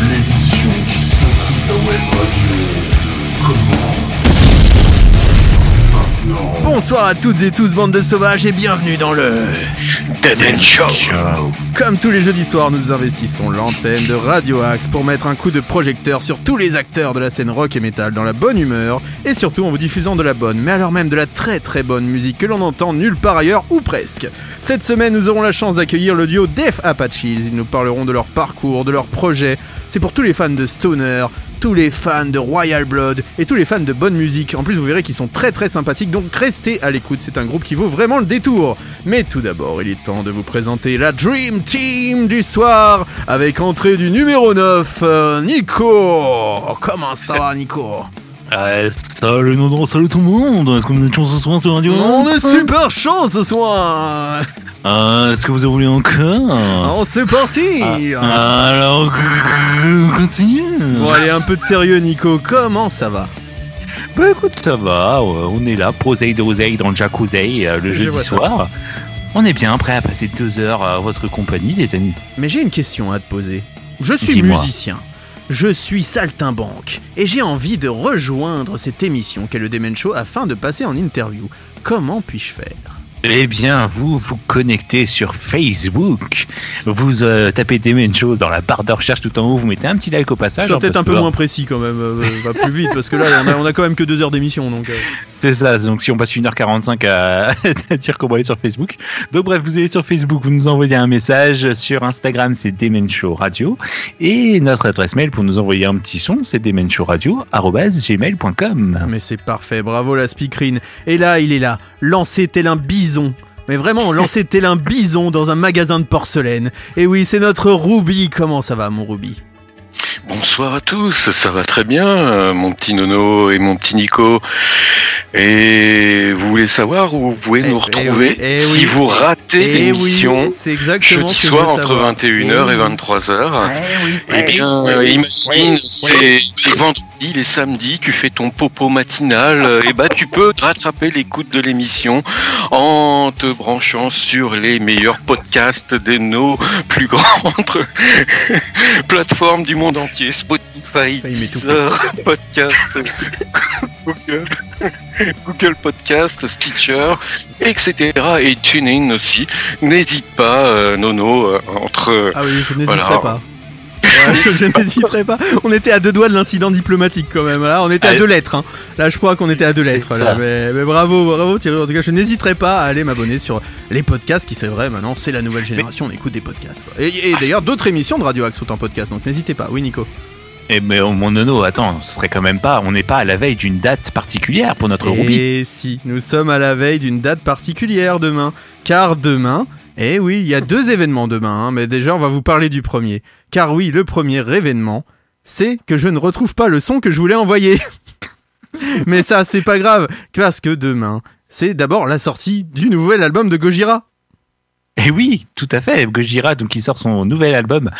L'émission qui s'occupe la web radio. Comment. Bonsoir à toutes et tous, bande de sauvages, et bienvenue dans le... Dead End Show. Comme tous les jeudis soirs, nous investissons l'antenne de Radio Axe pour mettre un coup de projecteur sur tous les acteurs de la scène rock et metal dans la bonne humeur, et surtout en vous diffusant de la bonne, mais alors même de la très très bonne musique que l'on entend nulle part ailleurs, ou presque. Cette semaine, nous aurons la chance d'accueillir le duo Def Apaches, ils nous parleront de leur parcours, de leur projet, c'est pour tous les fans de Stoner, tous les fans de Royal Blood et tous les fans de bonne musique. En plus, vous verrez qu'ils sont très très sympathiques, donc restez à l'écoute, c'est un groupe qui vaut vraiment le détour. Mais tout d'abord, il est temps de vous présenter la Dream Team du soir, avec entrée du numéro 9, euh, Nico. Comment ça va, Nico? Euh, salut Nodron, salut tout le monde. Est-ce que vous êtes chaud ce soir sur Radio On est super chaud ce soir Ah, Est-ce que vous en voulez encore Oh, c'est parti Ah, Alors, on continue Bon, allez, un peu de sérieux, Nico, comment ça va? Bah écoute, ça va, ouais, on est là, proseille d'oseille dans le jacuzzi euh, le Je jeudi vois ça. soir. On est bien prêt à passer deux heures à votre compagnie, les amis. Mais j'ai une question à te poser. Je suis Dis-moi. musicien, je suis saltimbanque, et j'ai envie de rejoindre cette émission qu'est le Demen Show afin de passer en interview. Comment puis-je faire? Eh bien, vous vous connectez sur Facebook, vous euh, tapez mêmes choses dans la barre de recherche tout en haut, vous mettez un petit like au passage. Hein, peut-être un peu moins précis quand même, euh, va plus vite, parce que là, on a, on a quand même que deux heures d'émission, donc... euh, C'est ça, donc si on passe 1h45 à, à dire qu'on va aller sur Facebook. Donc bref, vous allez sur Facebook, vous nous envoyez un message. Sur Instagram, c'est Demen Show Radio. Et notre adresse mail pour nous envoyer un petit son, c'est demenshowradio.gmail.com. Mais c'est parfait, bravo la speakerine. Et là, il est là, lancé tel un bison. Mais vraiment, lancé tel un bison dans un magasin de porcelaine. Et oui, c'est notre Ruby. Comment ça va, mon Ruby? Bonsoir à tous, ça va très bien, euh, mon petit Nono et mon petit Nico. Et vous voulez savoir où vous pouvez Eh, nous eh retrouver oui, eh si oui. vous ratez Eh oui, l'émission c'est exactement jeudi je soir entre savoir. 21h Eh et oui. 23h. Eh oui, Eh bien, imagine, c'est les les samedis, tu fais ton popo matinal, euh, et bah tu peux rattraper l'écoute de l'émission en te branchant sur les meilleurs podcasts de nos plus grandes plateformes du monde entier, Spotify, Deezer, Podcast, Google, Google Podcast, Stitcher, etc. et TuneIn aussi. N'hésite pas, euh, Nono, euh, entre Ah oui, je n'hésiterai Voilà. pas. Ouais, je je n'hésiterai pas. On était à deux doigts de l'incident diplomatique quand même. Là, on était à Allez. deux lettres. hein. Là, je crois qu'on était à deux lettres. Là. Mais, mais bravo, bravo Thierry. En tout cas, je n'hésiterai pas à aller m'abonner sur les podcasts, qui c'est vrai maintenant, c'est la nouvelle génération. On écoute des podcasts. quoi. Et, et d'ailleurs, d'autres émissions de Radio Axe sont en podcast. Donc n'hésitez pas. Oui, Nico. Eh mais oh, mon nono, attends, ce serait quand même pas, on n'est pas à la veille d'une date particulière pour notre Ruby. Et si, nous sommes à la veille d'une date particulière demain. Car demain, eh oui, il y a deux événements demain, hein, mais déjà on va vous parler du premier. Car oui, le premier événement, c'est que je ne retrouve pas le son que je voulais envoyer. mais ça, c'est pas grave, parce que demain, c'est d'abord la sortie du nouvel album de Gojira. Et oui, tout à fait. Gojira, donc, qui sort son nouvel album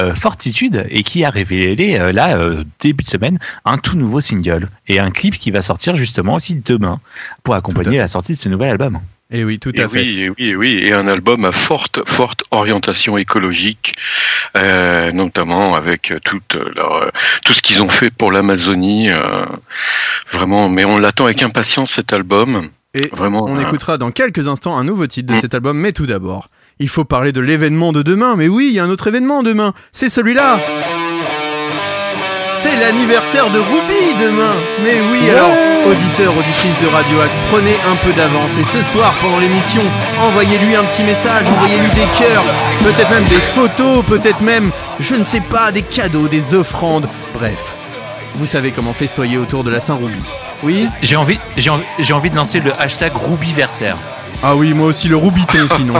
euh, Fortitude et qui a révélé euh, là euh, début de semaine un tout nouveau single et un clip qui va sortir justement aussi demain pour accompagner la sortie de ce nouvel album. Et oui, tout Et à fait. oui, et oui, et oui, et un album à forte, forte orientation écologique, euh, notamment avec toute leur, euh, tout ce qu'ils ont fait pour l'Amazonie, euh, vraiment. Mais on l'attend avec impatience cet album, Et vraiment. On euh, écoutera dans quelques instants un nouveau titre de Mm. cet album, mais tout d'abord, il faut parler de l'événement de demain. Mais oui, il y a un autre événement demain. C'est celui-là. C'est l'anniversaire de Ruby demain. Mais oui, alors, auditeurs, auditrices de Radio Axe, prenez un peu d'avance. Et ce soir, pendant l'émission, envoyez-lui un petit message, envoyez-lui des cœurs, peut-être même des photos, peut-être même, je ne sais pas, des cadeaux, des offrandes. Bref, vous savez comment festoyer autour de la Saint-Ruby. Oui J'ai envie, j'ai envie, j'ai envie de lancer le hashtag Rubyversaire. Ah oui, moi aussi le Rubiton sinon.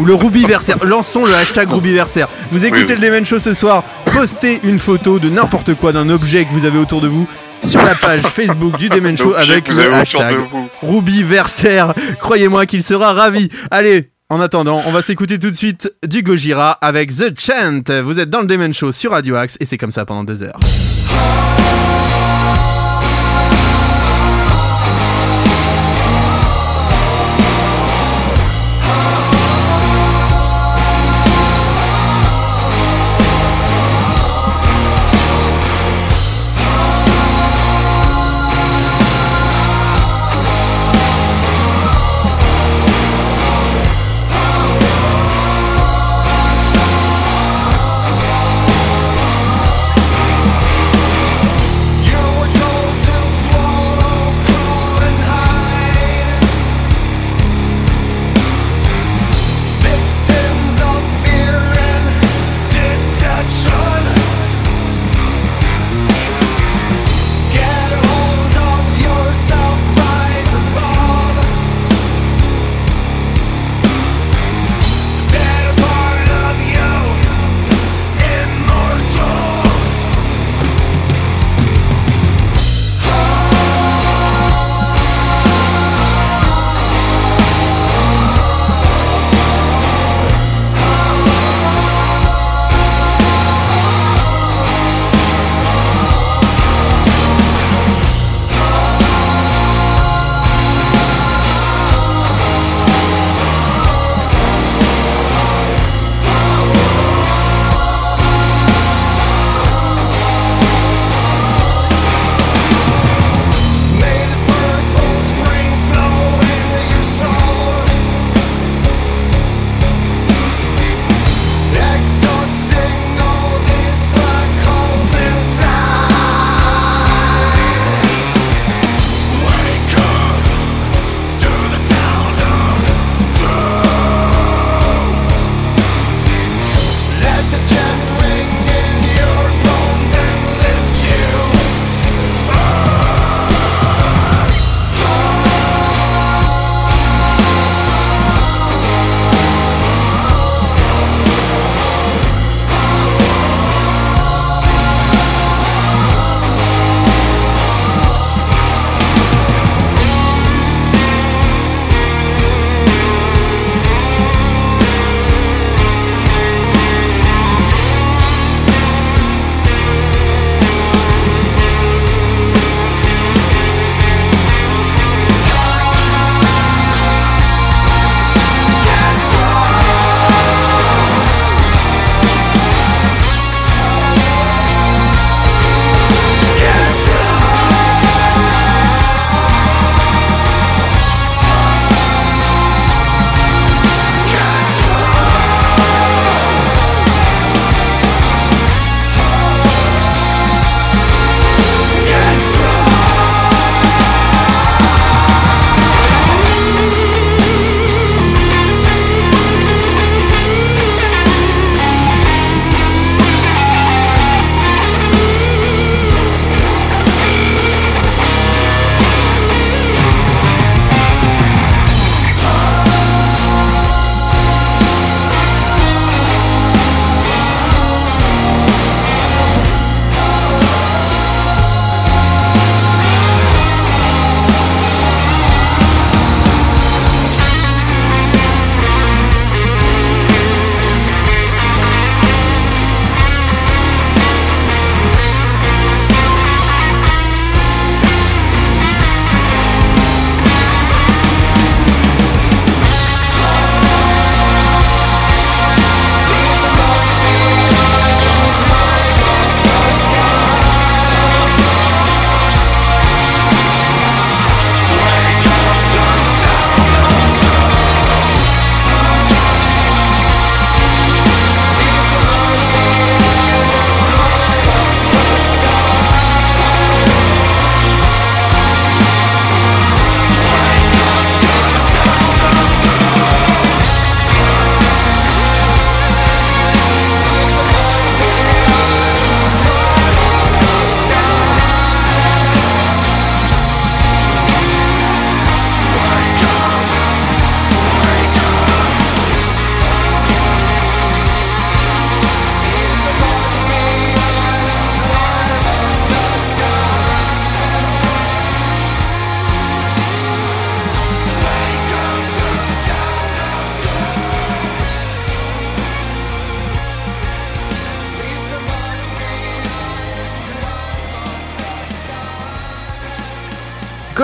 Ou le Rubiversaire. Lançons le hashtag Rubiversaire. Vous écoutez Oui, oui. le Demen Show ce soir. Postez une photo de n'importe quoi, d'un objet que vous avez autour de vous sur la page Facebook du Demen Show avec le hashtag. Rubiversaire. Croyez-moi qu'il sera ravi. Allez, En attendant, on va s'écouter tout de suite du Gojira avec The Chant. Vous êtes dans le Demon Show sur Radio Axe et c'est comme ça pendant deux heures.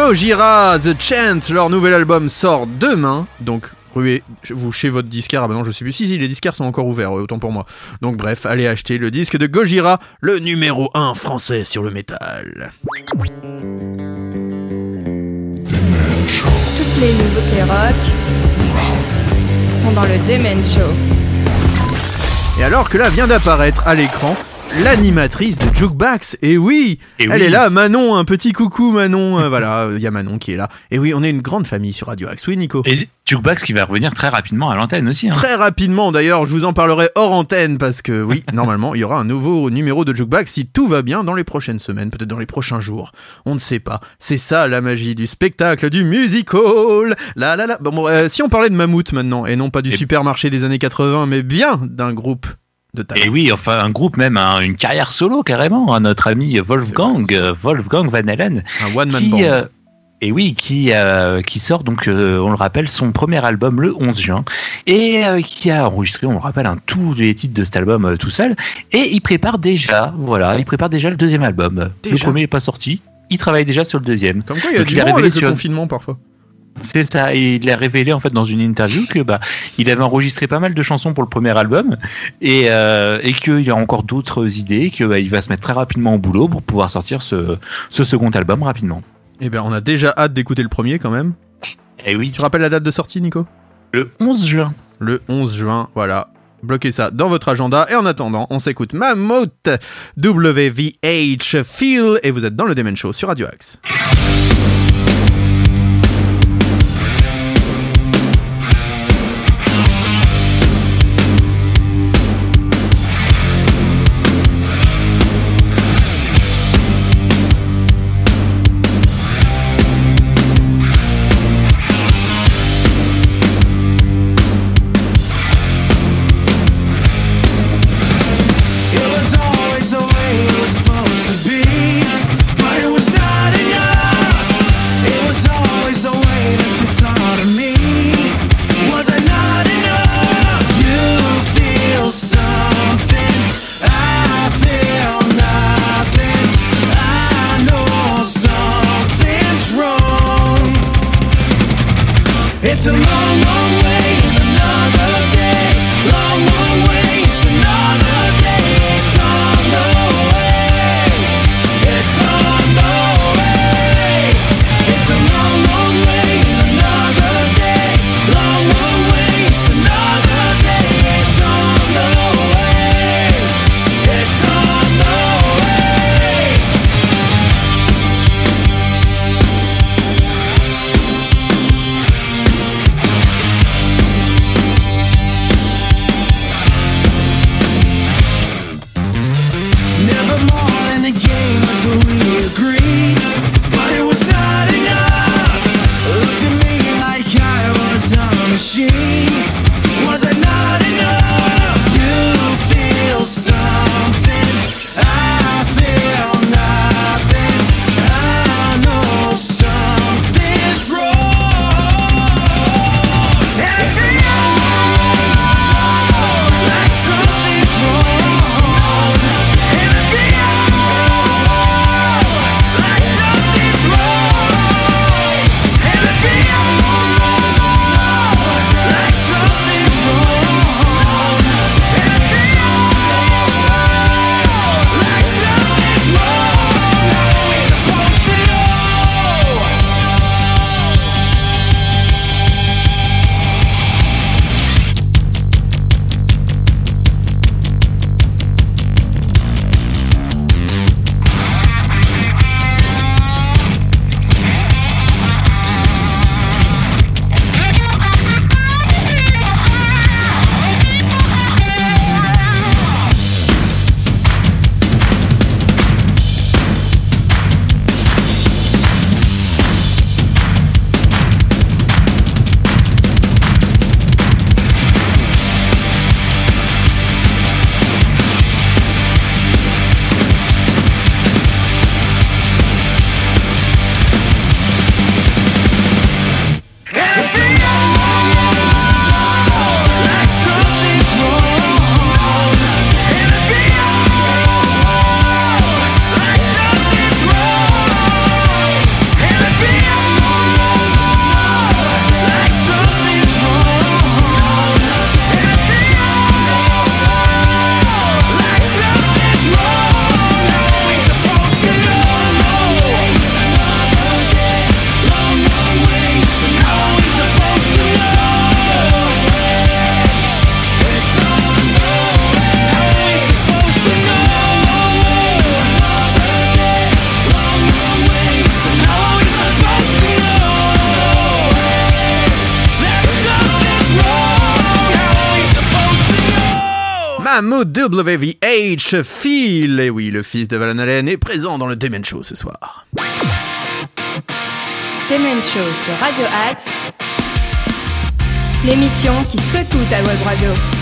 Gojira The Chant, leur nouvel album sort demain, donc ruez vous chez votre disquaire. Ah bah non, je sais plus. Si, si, les disquaires sont encore ouverts, euh, autant pour moi. Donc bref, allez acheter le disque de Gojira, le numéro 1 français sur le métal. Toutes les nouveautés rock sont dans le Demen Show. Et alors que là vient d'apparaître à l'écran l'animatrice de Jukebox. Et oui, Et elle oui. est là, Manon, un petit coucou Manon. Euh, voilà, il y a Manon qui est là. Et oui, on est une grande famille sur Radio Axe. Oui, Nico. Et Jukebox qui va revenir très rapidement à l'antenne aussi. Hein. Très rapidement d'ailleurs, je vous en parlerai hors antenne parce que oui, normalement, il y aura un nouveau numéro de Jukebox si tout va bien dans les prochaines semaines, peut-être dans les prochains jours. On ne sait pas. C'est ça la magie du spectacle, du musical. La la la. Bon, bon, euh, si on parlait de Mammouth maintenant et non pas du Et- supermarché des années 80, mais bien d'un groupe de talent. Et oui, enfin un groupe même, hein, une carrière solo carrément. hein, notre ami Wolfgang, euh, Wolfgang Van Halen, Un one man qui, band. euh, et oui, qui euh, qui sort donc, euh, on le rappelle, son premier album le 11 juin et euh, qui a enregistré, on le rappelle, un tous les titres de cet album tout seul. Et il prépare déjà, voilà, il prépare déjà le deuxième album. Le premier n'est pas sorti. Il travaille déjà sur le deuxième. Comme quoi, il y a donc du il a monde révélé avec le sur- confinement parfois. C'est ça, et il a révélé en fait dans une interview que bah il avait enregistré pas mal de chansons pour le premier album et, euh, et qu'il a encore d'autres idées, que bah, il va se mettre très rapidement au boulot pour pouvoir sortir ce, ce second album rapidement. Eh bien, on a déjà hâte d'écouter le premier quand même. Et oui, Tu rappelles la date de sortie, Nico? Le 11 juin. Le 11 juin, voilà. Bloquez ça dans votre agenda. Et en attendant, on s'écoute Mammoth WVH Feel. Et vous êtes dans le Demen Show sur Radio Axe. WVH, Phil, et oui, le fils de Van Halen, est présent dans le Demen Show ce soir. Demen Show sur Radio Axe. L'émission qui secoue ta web radio.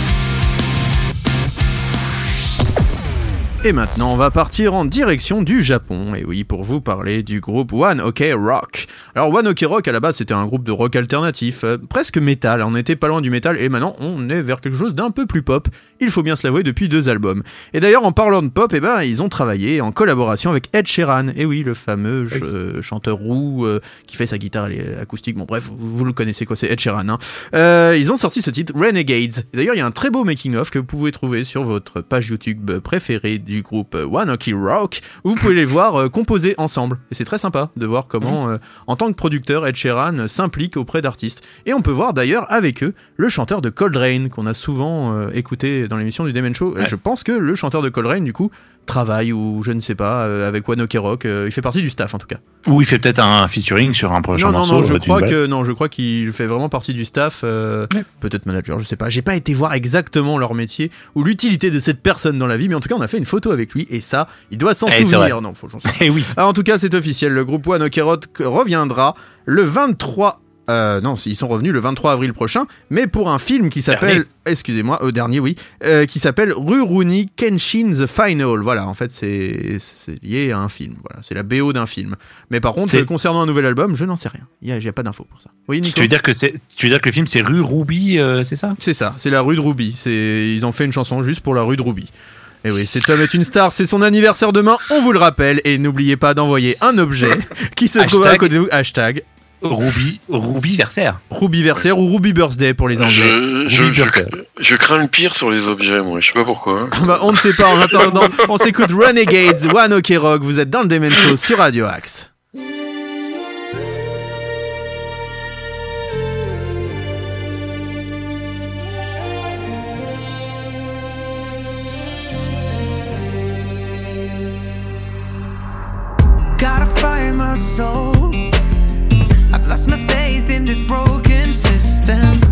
Et maintenant, on va partir en direction du Japon. Et oui, pour vous parler du groupe One Ok Rock. Alors, One Ok Rock, à la base, c'était un groupe de rock alternatif, euh, presque métal. On était pas loin du métal, et maintenant, on est vers quelque chose d'un peu plus pop. Il faut bien se l'avouer, depuis deux albums. Et d'ailleurs, en parlant de pop, eh ben, ils ont travaillé en collaboration avec Ed Sheeran. Et oui, le fameux ch- euh, chanteur roux euh, qui fait sa guitare acoustique. Bon, bref, vous, vous le connaissez quoi, c'est Ed Sheeran. hein. Ils ont sorti ce titre Renegades. D'ailleurs, il y a un très beau making-of que vous pouvez trouver sur votre page YouTube préférée du groupe euh, One Ok Rock, où vous pouvez les voir euh, composer ensemble. Et c'est très sympa de voir comment, euh, en tant que producteur, Ed Sheeran euh, s'implique auprès d'artistes. Et on peut voir d'ailleurs avec eux le chanteur de Cold Rain, qu'on a souvent euh, écouté dans l'émission du Demen Show. Et Ouais. je pense que le chanteur de Cold Rain, du coup, travaille ou je ne sais pas, euh, avec One Ok Rock. Euh, il fait partie du staff en tout cas. Ou il fait peut-être un featuring sur un prochain Non, non, morceau. non, je euh, d'une crois que non, je crois qu'il fait vraiment partie du staff, euh, Ouais. peut-être manager, je sais pas. J'ai pas été voir exactement leur métier ou l'utilité de cette personne dans la vie, mais en tout cas, on a fait une photo avec lui et ça, il doit s'en Eh, souvenir. Non, faut que j'en sois- Eh oui. Ah, en tout cas, c'est officiel. Le groupe One Ok Rock reviendra le 23. Euh, non, ils sont revenus le 23 avril prochain, mais pour un film qui s'appelle, excusez-moi, au dernier, oui, euh, qui s'appelle Rurouni Kenshin the Final. Voilà, en fait, c'est lié à un film. Voilà, c'est la BO d'un film. Mais par contre, euh, concernant un nouvel album, je n'en sais rien. Il y a, j'ai pas d'infos pour ça. Oui, Nico. Tu veux dire que c'est, tu veux dire que le film c'est Rue Ruby, euh, c'est ça? C'est ça, c'est la rue de Ruby. C'est, ils ont fait une chanson juste pour la rue de Ruby. Et oui, cet homme est une star, c'est son anniversaire demain, on vous le rappelle, et n'oubliez pas d'envoyer un objet qui se trouve à côté de vous. Hashtag Ruby, Ruby versaire. Rubyversaire ou Ruby Birthday pour les Anglais. Je, je, Ruby je, Burger. je crains le pire sur les objets, moi. Je sais pas pourquoi. Bah, on ne sait pas, en attendant, on s'écoute Renegades, One Ok Rock, vous êtes dans le Demen Show sur Radio Axe. Gotta find my soul. System.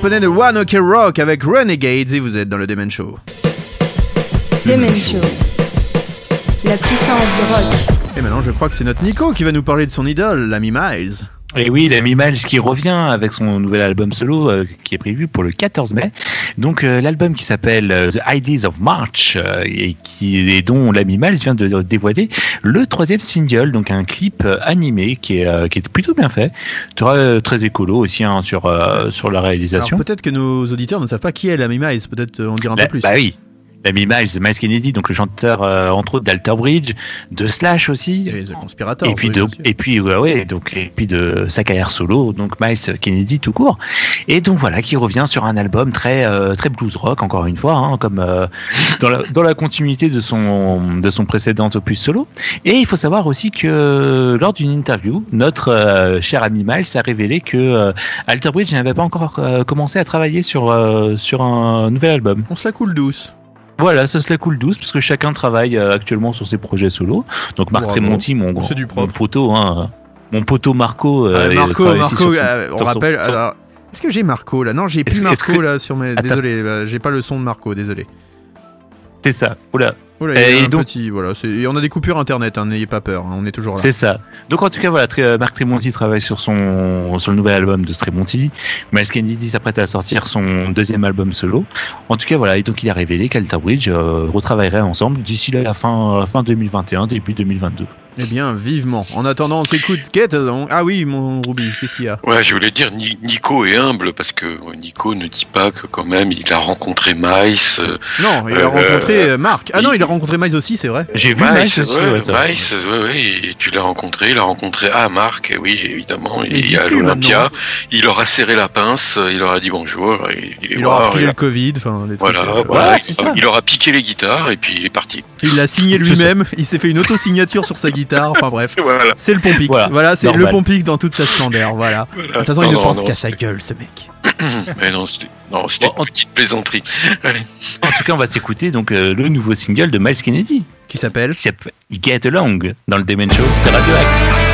Japonais de One Ok Rock avec Renegades et vous êtes dans le Demen Show. Demen Show. La puissance du rock. Et maintenant, je crois que c'est notre Nico qui va nous parler de son idole, l'ami Miles. Et oui, l'ami Miles qui revient avec son nouvel album solo euh, qui est prévu pour le 14 mai. Donc euh, l'album qui s'appelle euh, The Ideas of March euh, et qui et dont l'ami Miles vient de de dévoiler le troisième single, donc un clip euh, animé qui est euh, qui est plutôt bien fait, très très écolo aussi hein, sur euh, sur la réalisation. peut-être que nos auditeurs ne savent pas qui est l'ami Miles, peut-être en dire un Bah, peu plus. bah oui. L'ami Miles, Miles Kennedy, donc le chanteur euh, entre autres d'Alter Bridge, de Slash aussi, Et The Conspirator. et puis de, et puis ouais, ouais, donc et puis de sa carrière solo donc Miles Kennedy tout court et donc voilà qui revient sur un album très euh, très blues rock encore une fois hein, comme euh, dans la dans la continuité de son de son précédent opus solo et il faut savoir aussi que lors d'une interview notre cher ami Miles a révélé que Alter Bridge n'avait pas encore commencé à travailler sur sur un nouvel album On se la coule douce. Voilà, ça se la coule douce parce que chacun travaille euh, actuellement sur ses projets solo. Donc Marc Bravo. Tremonti, mon, du mon poteau, hein, mon poteau Marco. euh, Marco, Marco, son- euh, on son- rappelle. alors, Est-ce que j'ai Marco là? Non, j'ai plus Marco que- là sur mes. Désolé, j'ai pas le son de Marco, désolé. C'est ça. Oula, là, il y a Et un donc- petit, voilà, et on a des coupures internet, hein, n'ayez pas peur, hein, on est toujours là. c'est ça. Donc en tout cas, voilà, euh, Marc Tremonti travaille sur son sur le nouvel album de Tremonti. Miles Kennedy s'apprête à sortir son deuxième album solo. En tout cas, voilà, et donc il a révélé qu'Alter Bridge euh, retravaillerait ensemble d'ici la fin fin 2021, début 2022. Eh bien, vivement. En attendant, on s'écoute. Donc Ah oui, mon Ruby, qu'est-ce qu'il y a? Ouais, je voulais dire, Ni- Nico est humble parce que euh, Nico ne dit pas que quand même il a rencontré Miles. euh, Non, il a Euh, rencontré euh, Marc. Ah non, il- a rencontré Miles aussi, c'est vrai. J'ai vu Miles, Miles aussi, ouais, ouais, tu l'as rencontré, il a rencontré ah Marc, oui évidemment, il il est à l'Olympia, il leur a serré la pince, il leur a dit bonjour, il, il est Il aura il le Covid, enfin des trucs. voilà, euh, voilà, il, ça. il leur a piqué les guitares et puis il est parti. Il l'a signé lui-même, il s'est fait une auto-signature sur sa guitare, enfin bref. Voilà. C'est le Pompix. Voilà, Voilà, c'est le. Pompix dans toute sa splendeur, voilà. De toute façon, il Non, ne non, pense qu'à sa gueule, ce mec. Mais non, c'était non, c'était Bon, en- une petite plaisanterie. Allez. En tout cas, on va s'écouter donc euh, le nouveau single de Miles Kennedy. Qui s'appelle Get Along dans le Demen Show sur Radio Axe.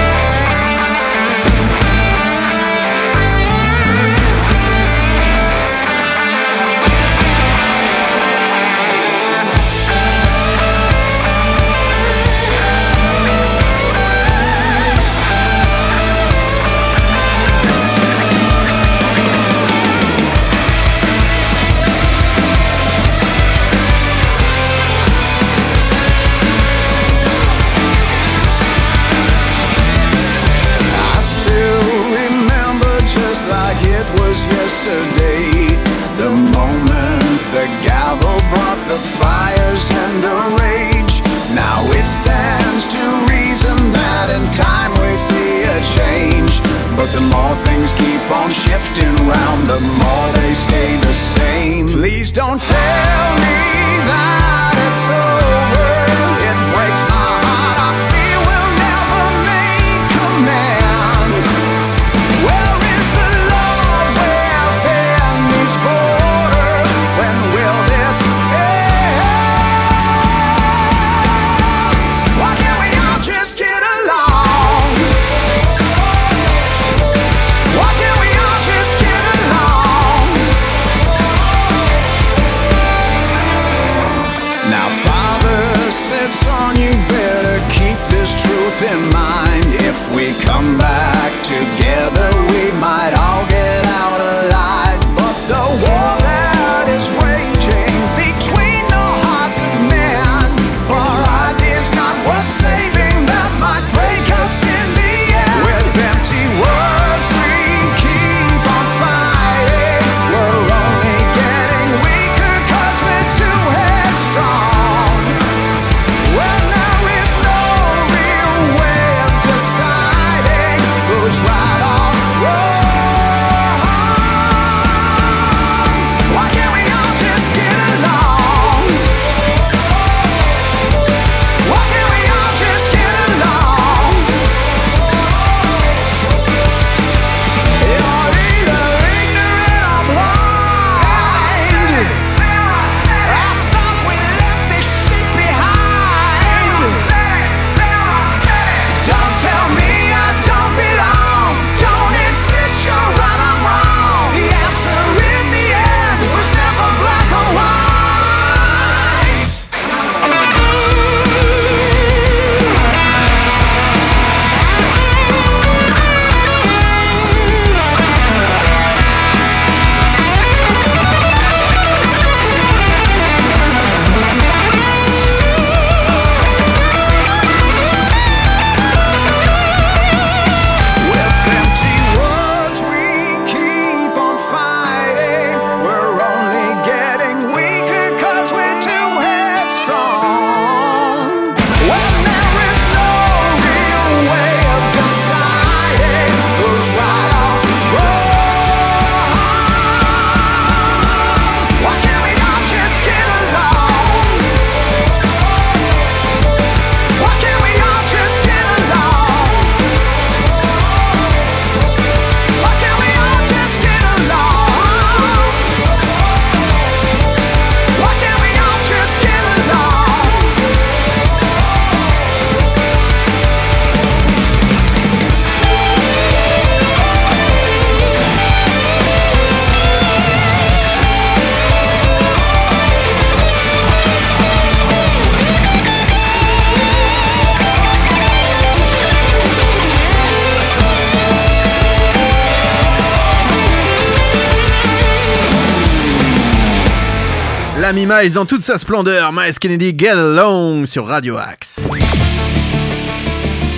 Dans toute sa splendeur. Miles Kennedy, Get Along sur Radio Axe.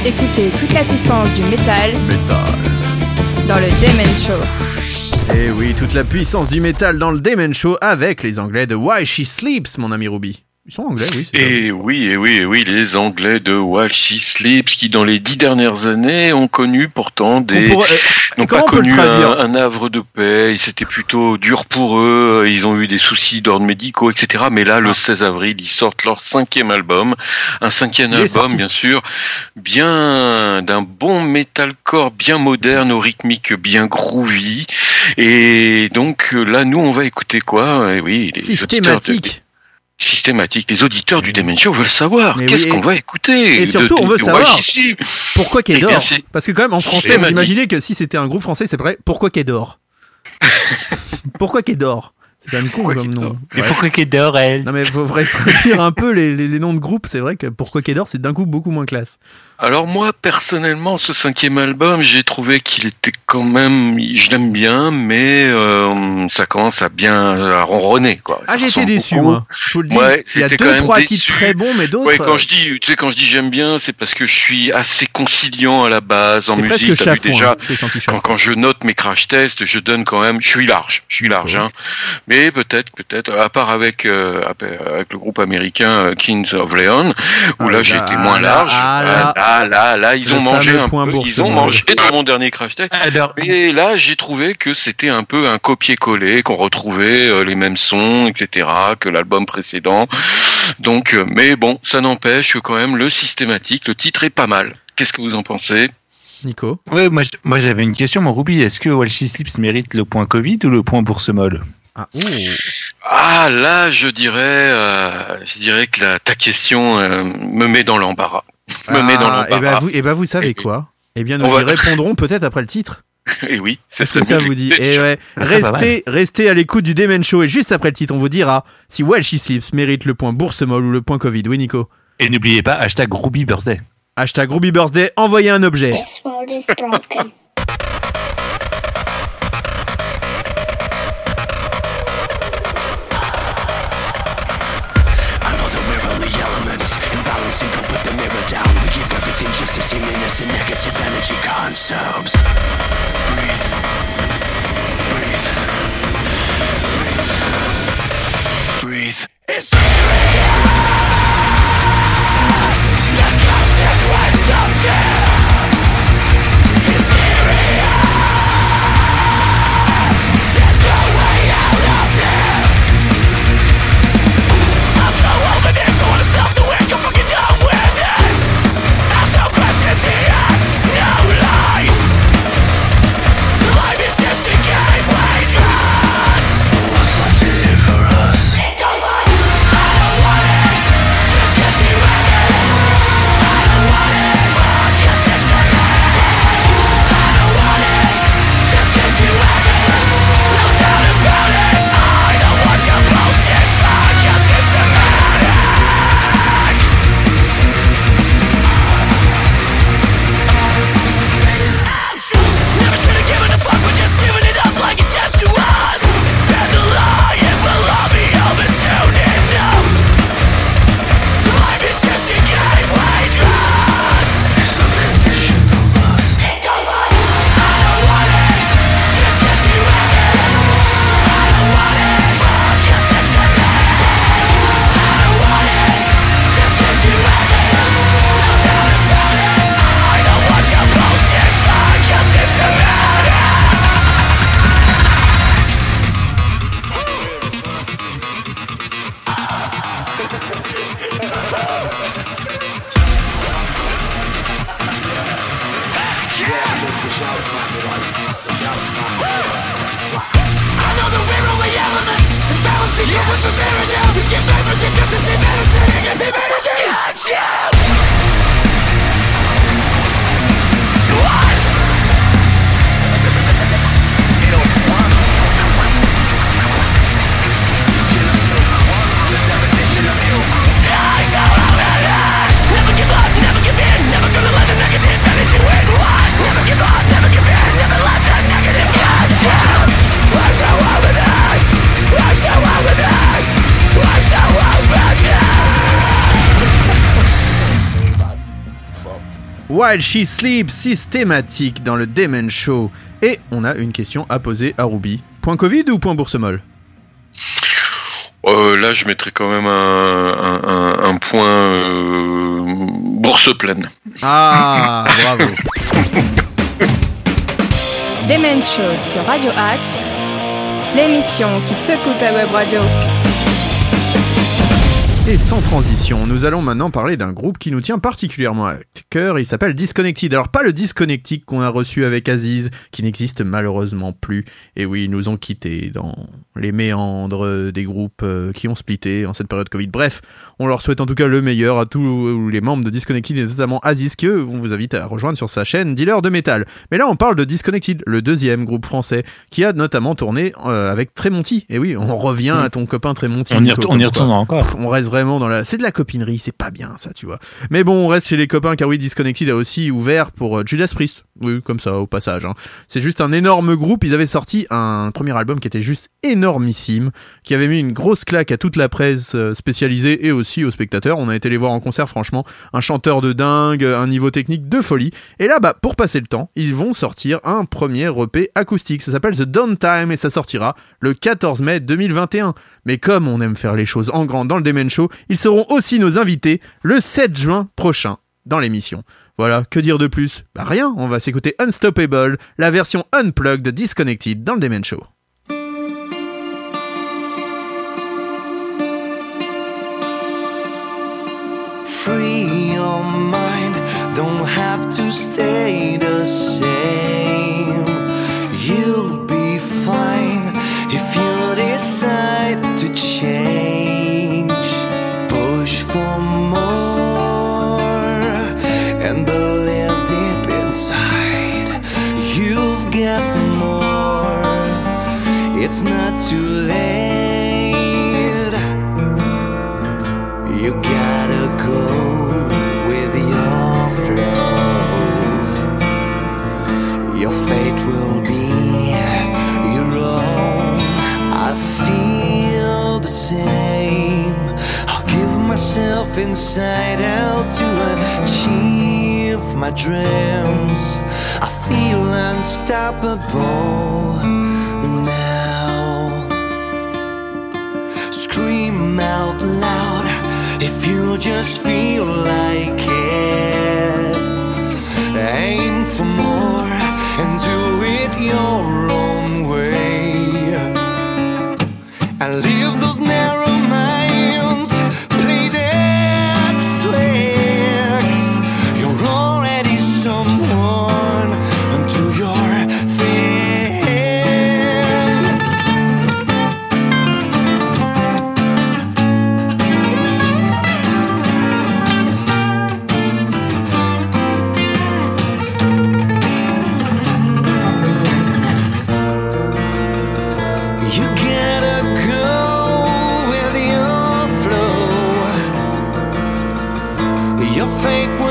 Écoutez toute la puissance du métal Métal. dans le Demen Show. Et oui, toute la puissance du métal dans le Demon Show avec les Anglais de Why She Sleeps, mon ami Ruby. Ils sont anglais, oui. c'est ça. Et oui, et oui, et oui, les Anglais de While She Sleeps, qui dans les dix dernières années ont connu pourtant On des, pourrait- euh, n'ont pas connu un, un havre de paix. C'était plutôt dur pour eux. Ils ont eu des soucis d'ordre médicaux, etc. Mais là, le Ah. 16 avril, ils sortent leur cinquième album, un cinquième album, sorti. bien sûr, bien d'un bon metalcore, bien moderne, au rythmique bien groovy. Et donc là, nous, on va écouter quoi? Eh oui, les Systématique. Systématique. Les auditeurs du Demen Show veulent savoir Mais qu'est-ce oui, qu'on va écouter. et surtout, de- on veut savoir. Pourquoi Eh Kédor c'est- Parce que quand même, en français, vous imaginez que si c'était un groupe français, c'est vrai. Pourquoi Kédor Pourquoi Kédor C'est quand même con comme nom. Et Ouais. pourquoi qu'elle dort, elle Non mais faudrait traduire un peu les, les- les noms de groupes. C'est vrai que pourquoi Kédor, c'est d'un coup beaucoup moins classe. Alors moi, personnellement, ce cinquième album, j'ai trouvé qu'il était quand même, je l'aime bien, mais euh, ça commence à bien à ronronner, quoi. Ah, ressemble déçu, beaucoup. moi. Je vous le dis. Ouais, Il y a deux, quand même trois déçu. titres très bons, mais d'autres. Ouais, quand euh, je dis, tu sais, quand je dis j'aime bien, c'est parce que je suis assez conciliant à la base en musique. T'as vu déjà, hein. Quand, je note mes crash tests, je donne quand même, je suis large, je suis large, hein. Mais peut-être, peut-être, à part avec euh, avec le groupe américain euh, Kings of Leon, où Ah, là j'étais ah, moins large. ah, là, là, là, là, ils Le ont mangé un point peu, bourse, ils ont mangé dans mon dernier crash test. Alors, Et là, j'ai trouvé que c'était un peu un copier-coller, qu'on retrouvait euh, les mêmes sons, etc., que l'album précédent. Donc, euh, mais bon, ça n'empêche que quand même le systématique, le titre est pas mal. Qu'est-ce que vous en pensez? Nico? ouais, moi, j'avais une question, mon Ruby. Est-ce que While She Sleeps mérite le point Covid ou le point bourse molle Ah. Ah, là, je dirais, euh, je dirais que la, ta question euh, me met dans l'embarras. Me met dans Ah, et ben l'embarras. vous, et ben vous savez quoi? Eh bien, nous y va- répondrons peut-être après le titre. Et oui, c'est Est-ce que ça vous dit? Et ouais, Ah, restez, restez à l'écoute du Demen Show et juste après le titre, on vous dira si Well She Sleeps mérite le point bourse molle ou le point Covid. Oui, Nico? Et n'oubliez pas, hashtag Ruby Birthday. Hashtag Ruby Birthday, envoyez un objet. Up with the mirror down. We give everything just to seem innocent. Negative energy consumes. Breathe. Breathe. Breathe. Breathe. It's serious. The consequence of fear. While She Sleeps, systématique dans le Demen Show. Et on a une question à poser à Ruby. Point Covid ou point bourse molle Euh, là, je mettrais quand même un, un- un- un point euh, bourse pleine. Ah, bravo. Demen Show sur Radio Axe, l'émission qui secoue ta web radio. Et sans transition, nous allons maintenant parler d'un groupe qui nous tient particulièrement à cœur. Il s'appelle Disconnected. Alors pas le Disconnected qu'on a reçu avec Aziz, qui n'existe malheureusement plus. Et oui, ils nous ont quittés dans les méandres des groupes euh, qui ont splitté en cette période Covid. Bref, on leur souhaite en tout cas le meilleur à tous les membres de Disconnected et notamment Aziz, que on vous invite à rejoindre sur sa chaîne Dealer de Métal. Mais là, on parle de Disconnected, le deuxième groupe français, qui a notamment tourné euh, avec Trémonti. Et oui, on revient à ton copain Trémonti. On y, retourne, on y retourne encore. On reste C'est de la copinerie, c'est pas bien ça, tu vois. Mais bon, on reste chez les copains car oui, Disconnected a aussi ouvert pour euh, Judas Priest. Oui, comme ça, au passage. hein. C'est juste un énorme groupe. Ils avaient sorti un premier album qui était juste énormissime, qui avait mis une grosse claque à toute la presse euh, spécialisée et aussi aux spectateurs. On a été les voir en concert, franchement. Un chanteur de dingue, un niveau technique de folie. Et là, bah, pour passer le temps, ils vont sortir un premier EP acoustique. Ça s'appelle The Downtime et ça sortira le 14 mai 2021. Mais comme on aime faire les choses en grand dans le Demen Show, ils seront aussi nos invités le 7 juin prochain dans l'émission. Voilà, que dire de plus? Bah rien, on va s'écouter Unstoppable, la version unplugged Disconnected dans le Demen Show. It's not too late. You gotta go with your flow. Your fate will be your own. I feel the same. I'll give myself inside out to achieve my dreams. I feel unstoppable scream out loud if you just feel like it. Aim for more and do it your own way. And leave fate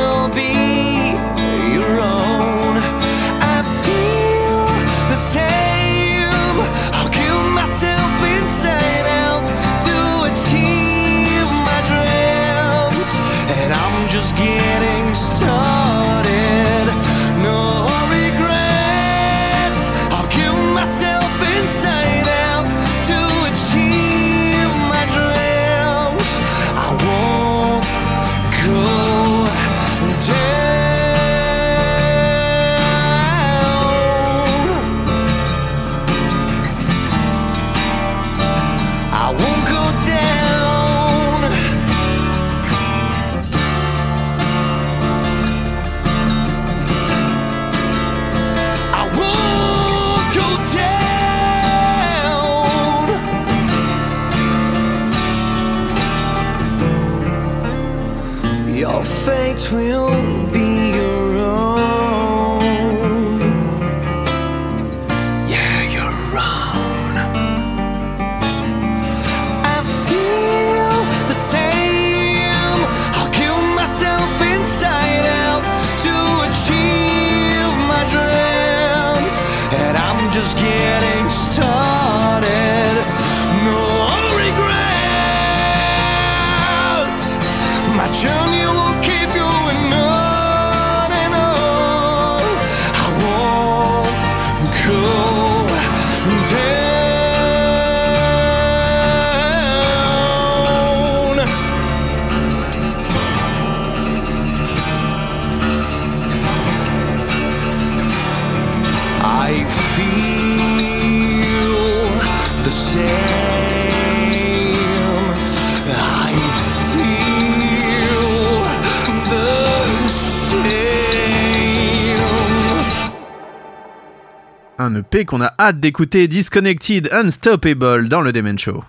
EP qu'on a hâte d'écouter, Disconnected Unstoppable, dans le Demen Show.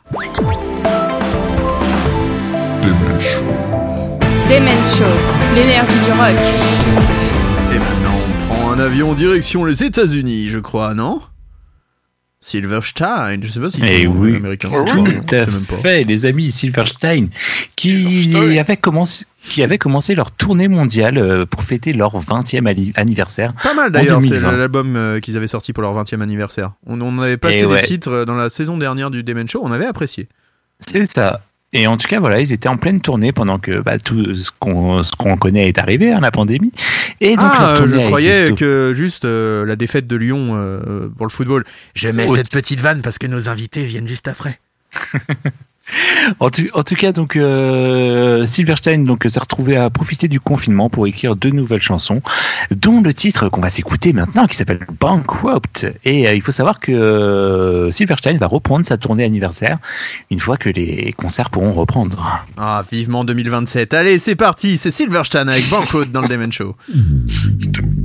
Demen Show, l'énergie du rock. Et maintenant, on prend un avion direction les États-Unis, je crois, non? Silverstein, je sais pas si Eh c'est oui. américain. Oh oui. Tout à sais même pas. fait, les amis Silverstein, qui Silverstein. avaient commencé, qui avaient commencé leur tournée mondiale euh, pour fêter leur 20e ali- anniversaire. Pas mal d'ailleurs, c'est 2020. l'album euh, qu'ils avaient sorti pour leur 20e anniversaire. On, on avait passé Et des ouais. titres euh, dans la saison dernière du Demen Show, on avait apprécié. C'est ça. Et en tout cas, voilà, ils étaient en pleine tournée pendant que bah, tout ce qu'on ce qu'on connaît est arrivé, hein, la pandémie. Et donc ah, leur je croyais que juste euh, la défaite de Lyon euh, pour le football. Je mets Oh, cette petite vanne parce que nos invités viennent juste après. En tout, en tout cas, donc euh, Silverstein donc s'est retrouvé à profiter du confinement pour écrire deux nouvelles chansons, dont le titre qu'on va s'écouter maintenant, qui s'appelle Bankrupt. Et euh, il faut savoir que euh, Silverstein va reprendre sa tournée anniversaire une fois que les concerts pourront reprendre. Ah, vivement 2027. Allez, c'est parti, c'est Silverstein avec Bankroad dans le Demen Show.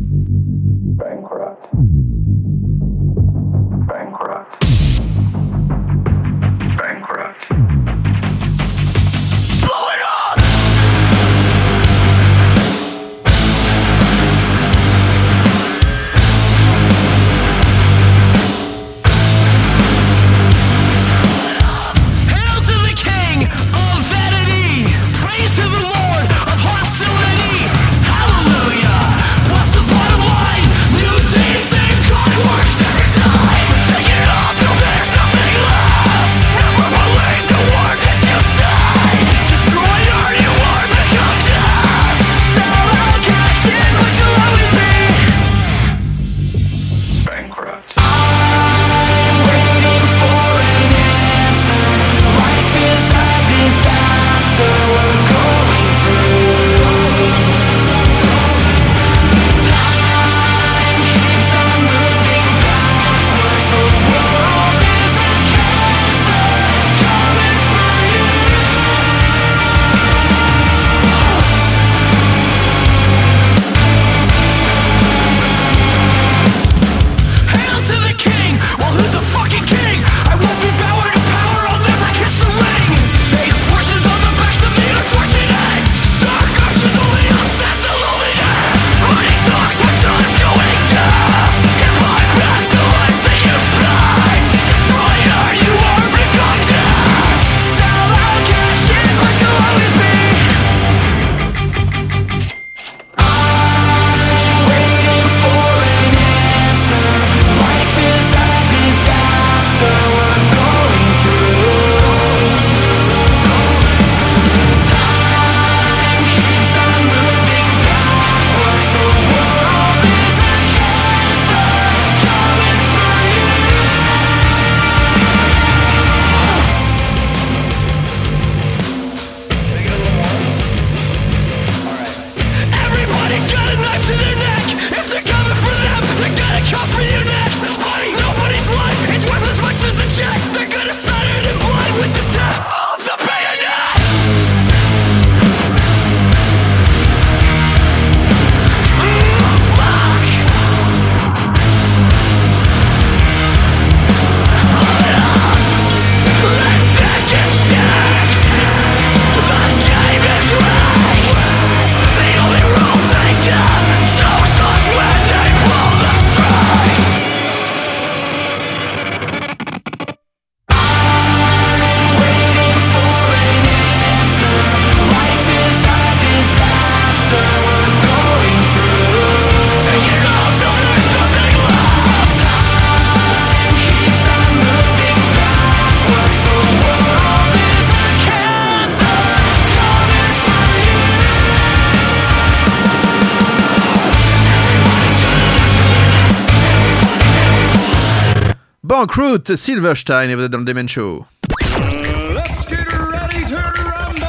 Bankroot, Silverstein, et vous êtes dans le Demen Show. Let's get ready to rumble!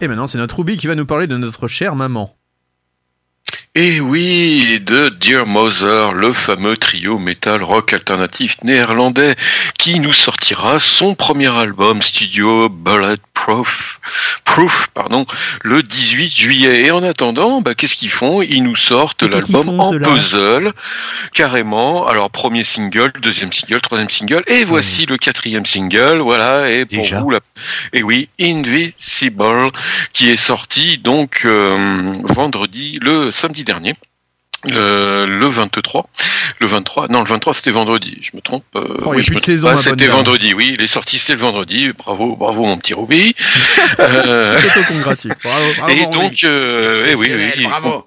Et maintenant, c'est notre Ruby qui va nous parler de notre chère maman. Et oui, de Dear Mother, le fameux trio metal rock alternatif néerlandais qui nous sortira son premier album studio Bulletproof Proof, pardon, le 18 juillet. Et en attendant, bah, qu'est-ce qu'ils font? Ils nous sortent l'album en puzzle, carrément. Alors premier single, deuxième single, troisième single, et voici le quatrième single. Voilà. Et pour Déjà vous, la... et oui, Invisible, qui est sorti donc euh, vendredi, le samedi dernier. Le, le 23, le 23, non le 23 c'était vendredi, je me trompe. euh, Oh, oui, je plus me de saison, Ah, c'était vendredi, oui, il est sorti c'est le vendredi. Bravo, bravo mon petit Ruby. Euh, S'auto-congratule. Bravo, bravo, et donc, euh, eh oui, oui, bravo.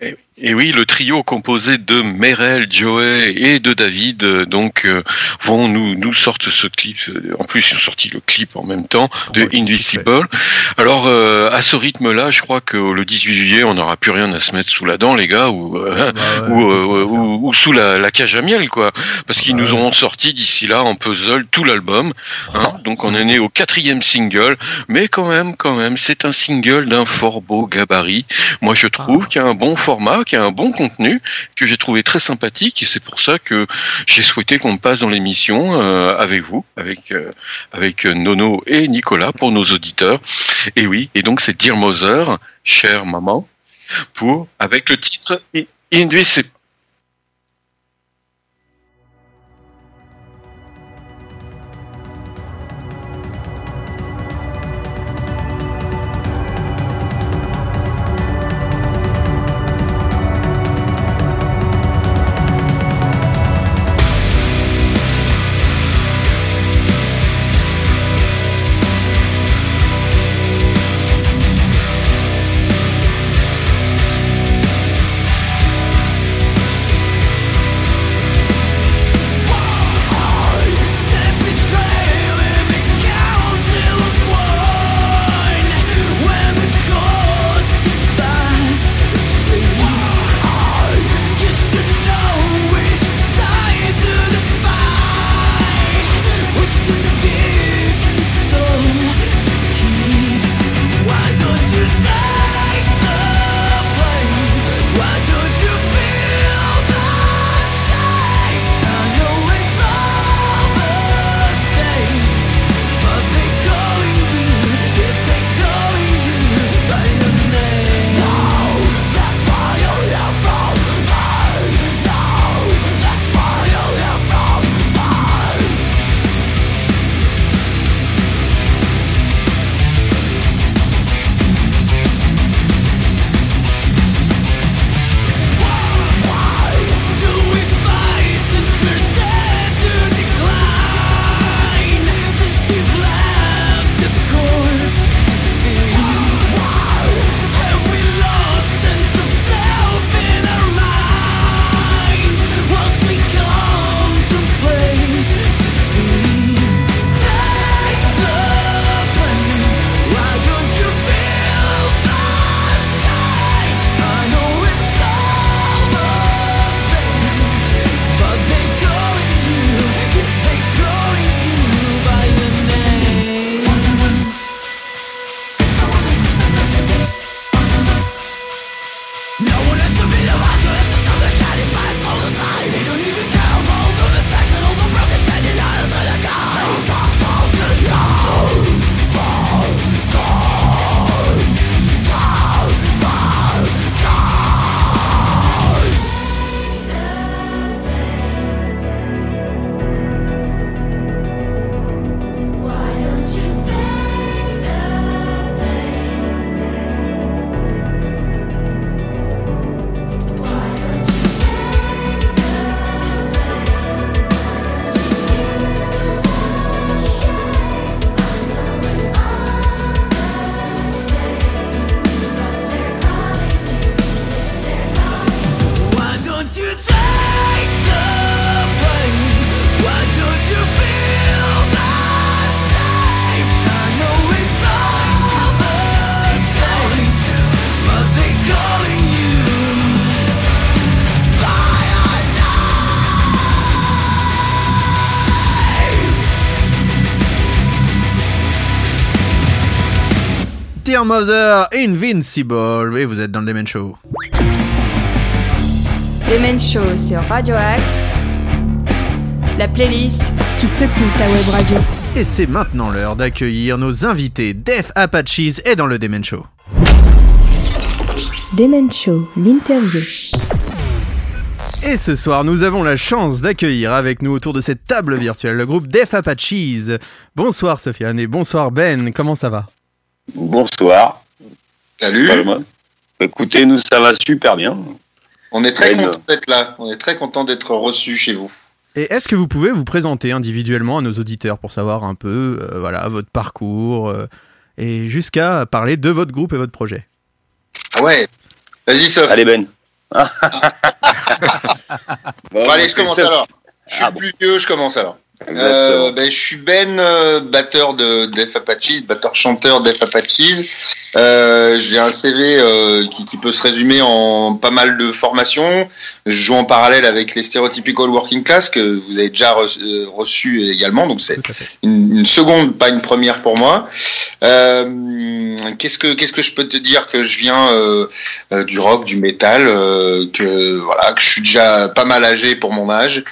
et, et oui, le trio composé de Merel, Joey et de David, euh, donc, euh, vont nous nous sortent ce clip. euh, En plus, ils ont sorti le clip en même temps de Ouais, Invisible. Alors, euh, à ce rythme-là, je crois que le 18 juillet, on n'aura plus rien à se mettre sous la dent, les gars, ou euh, Bah ouais, ou, ou, ou sous la, la cage à miel, quoi. Parce qu'ils bah nous ouais. auront sorti d'ici là en puzzle tout l'album. hein. Oh, Donc on est né au quatrième single, mais quand même, quand même, c'est un single d'un fort beau gabarit. Moi, je trouve Ah. qu'il y a un bon format, qu'il y a un bon contenu, que j'ai trouvé très sympathique, et c'est pour ça que j'ai souhaité qu'on passe dans l'émission euh, avec vous, avec euh, avec Nono et Nicolas pour nos auditeurs. Et oui, et donc c'est Dear Mother, chère maman, pour avec le titre I- Dear Mother, Invincible. Et vous êtes dans le Demen Show. Demen Show sur Radio Axe. La playlist qui secoue ta web radio. Et c'est maintenant l'heure d'accueillir nos invités. Def Apaches est dans le Demen Show. Demen Show, l'interview. Et ce soir, nous avons la chance d'accueillir avec nous autour de cette table virtuelle le groupe Def Apaches. Bonsoir Sofiane et bonsoir Ben, comment ça va? Bonsoir. Salut. Écoutez, nous, ça va super bien. On est très content d'être là. On est très content d'être reçu chez vous. Et est-ce que vous pouvez vous présenter individuellement à nos auditeurs pour savoir un peu euh, voilà, votre parcours euh, et jusqu'à parler de votre groupe et votre projet? Ah ouais. Vas-y, Sof. Allez, Ben. Bon, allez, je commence alors. Je suis Ah bon. plus vieux, je commence alors. Euh, ben, je suis Ben, euh, batteur de Def Apaches, batteur-chanteur Def Apaches. Euh, J'ai un CV euh, qui, qui peut se résumer en pas mal de formations. Je joue en parallèle avec les Stereotypical Working Class que vous avez déjà reçu, reçu également. Donc c'est une, une seconde, pas une première pour moi. Euh, qu'est-ce que qu'est-ce que je peux te dire que je viens du rock, du métal, euh, que voilà, que je suis déjà pas mal âgé pour mon âge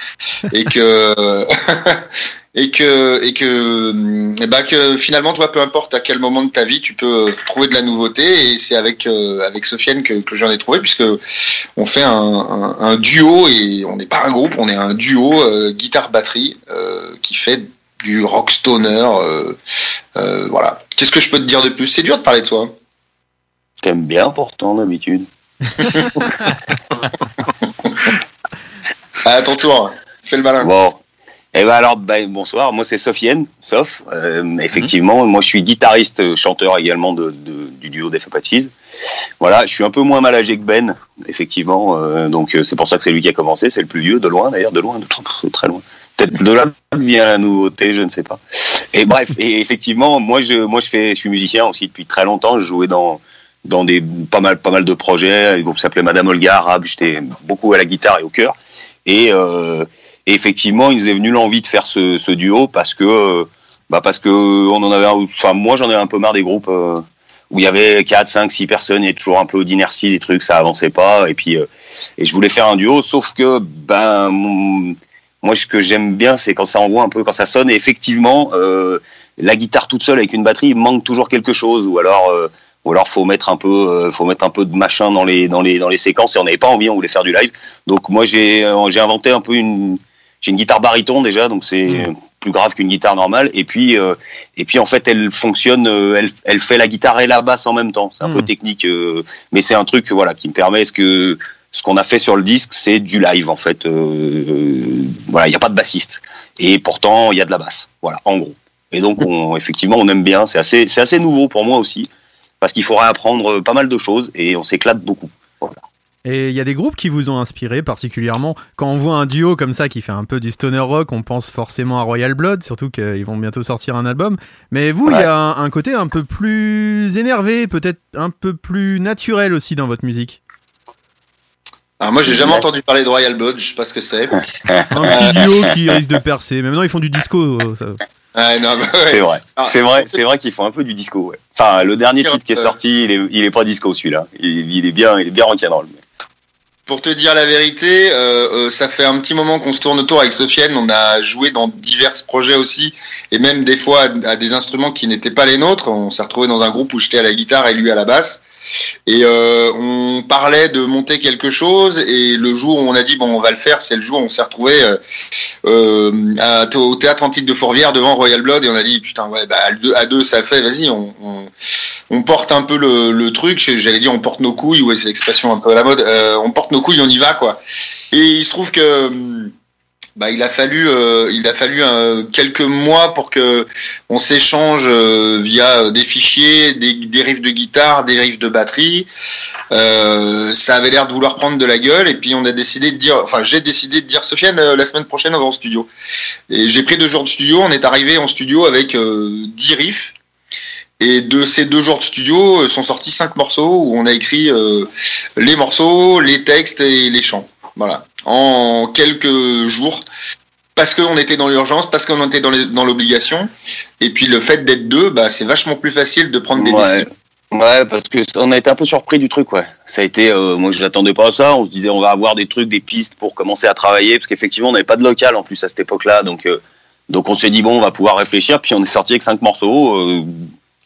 et que et que et que eh ben que finalement tu vois peu importe à quel moment de ta vie tu peux euh, trouver de la nouveauté. Et c'est avec euh, avec Sofiane que, que j'en ai trouvé puisque on fait un, un, un duo et on n'est pas un groupe on est un duo euh, guitare batterie euh, qui fait du rock stoner voilà. Qu'est-ce que je peux te dire de plus? C'est dur de parler de toi T'aimes bien pourtant d'habitude. à ton tour fais le malin. Bon. Eh ben alors, ben, bonsoir. Moi, c'est Sofiane, Sof. Euh, effectivement, moi, je suis guitariste, chanteur également de, de- du duo des Apaches. Voilà, je suis un peu moins mal âgé que Ben, effectivement. euh, donc, euh, c'est pour ça que c'est lui qui a commencé. C'est le plus vieux, de loin d'ailleurs, de loin, de très, loin. Peut-être de là vient la nouveauté, je ne sais pas. Et bref, et effectivement, moi, je, moi, je fais, je suis musicien aussi depuis très longtemps. Je jouais dans dans des pas mal pas mal de projets. Un groupe s'appelait Madame Olga Arabe. J'étais beaucoup à la guitare et au chœur. Et euh, et effectivement, il nous est venu l'envie de faire ce, duo parce que, euh, bah parce que on en avait, enfin moi j'en ai un peu marre des groupes euh, où il y avait 4, 5, 6 personnes et toujours un peu d'inertie, des trucs, ça avançait pas. Et puis, euh, et je voulais faire un duo, sauf que, ben, moi ce que j'aime bien, c'est quand ça envoie un peu, quand ça sonne. Et effectivement, la guitare toute seule avec une batterie, il manque toujours quelque chose, ou alors. euh, ou alors faut mettre un peu, faut mettre un peu de machin dans les dans les dans les séquences. Et on n'avait pas envie, on voulait faire du live. Donc moi j'ai j'ai inventé un peu une j'ai une guitare baryton déjà, donc c'est Mhm. plus grave qu'une guitare normale. Et puis, euh, et puis en fait, elle fonctionne, euh, elle, elle fait la guitare et la basse en même temps. C'est un peu technique, euh, mais c'est un truc voilà qui me permet. Ce que ce qu'on a fait sur le disque, c'est du live en fait. Voilà, il n'y a pas de bassiste, et pourtant il y a de la basse. Voilà, en gros. Et donc, on, effectivement, on aime bien. C'est assez, c'est assez nouveau pour moi aussi, parce qu'il faudrait apprendre pas mal de choses et on s'éclate beaucoup. Voilà. Et il y a des groupes qui vous ont inspiré particulièrement. Quand on voit un duo comme ça qui fait un peu du stoner rock, on pense forcément à Royal Blood, surtout qu'ils vont bientôt sortir un album. Mais vous, il y a un, un côté un peu plus énervé, peut-être un peu plus naturel aussi dans votre musique. alors moi j'ai jamais entendu parler de Royal Blood je sais pas ce que c'est Un petit duo qui risque de percer. Mais maintenant, ils font du disco. euh, ça- Ouais, non, bah ouais. C'est vrai. Ah, C'est vrai, c'est vrai qu'ils font un peu du disco. Ouais. Enfin, le dernier titre qui est sorti, il est, il est pas disco celui-là. Il, il est bien, il est bien rock'n'roll. Pour te dire la vérité, euh, euh, ça fait un petit moment qu'on se tourne autour avec Sofiane. On a joué dans divers projets aussi, et même des fois à, à des instruments qui n'étaient pas les nôtres. On s'est retrouvé dans un groupe où j'étais à la guitare et lui à la basse. Et euh, on parlait de monter quelque chose. Et le jour où on a dit bon, on va le faire, c'est le jour où on s'est retrouvé euh, euh, au théâtre antique de Fourvière devant Royal Blood. Et on a dit putain ouais, bah, à deux, ça fait. Vas-y, on, on, on porte un peu le, le truc. J'allais dire on porte nos couilles. Ouais, c'est l'expression un peu à la mode. Euh, on porte nos couilles, on y va quoi. Et il se trouve que bah, il a fallu, euh, il a fallu euh, quelques mois pour que on s'échange euh, via des fichiers, des, des riffs de guitare, des riffs de batterie. Euh, ça avait l'air de vouloir prendre de la gueule et puis on a décidé de dire, enfin j'ai décidé de dire Sofiane euh, la semaine prochaine on va en studio. Et j'ai pris deux jours de studio. On est arrivé en studio avec euh, 10 riffs. Et de ces deux jours de studio euh, sont sortis cinq morceaux où on a écrit euh, les morceaux, les textes et les chants. Voilà. En quelques jours. Parce qu'on était dans l'urgence, parce qu'on était dans l'obligation. Et puis le fait d'être deux, bah, c'est vachement plus facile de prendre des Ouais. décisions. Ouais, parce que on a été un peu surpris du truc, ouais. Ça a été, euh, moi je n'attendais pas à ça. On se disait on va avoir des trucs, des pistes pour commencer à travailler, parce qu'effectivement on n'avait pas de local en plus à cette époque-là, donc euh, donc on s'est dit bon on va pouvoir réfléchir. Puis on est sorti avec cinq morceaux euh,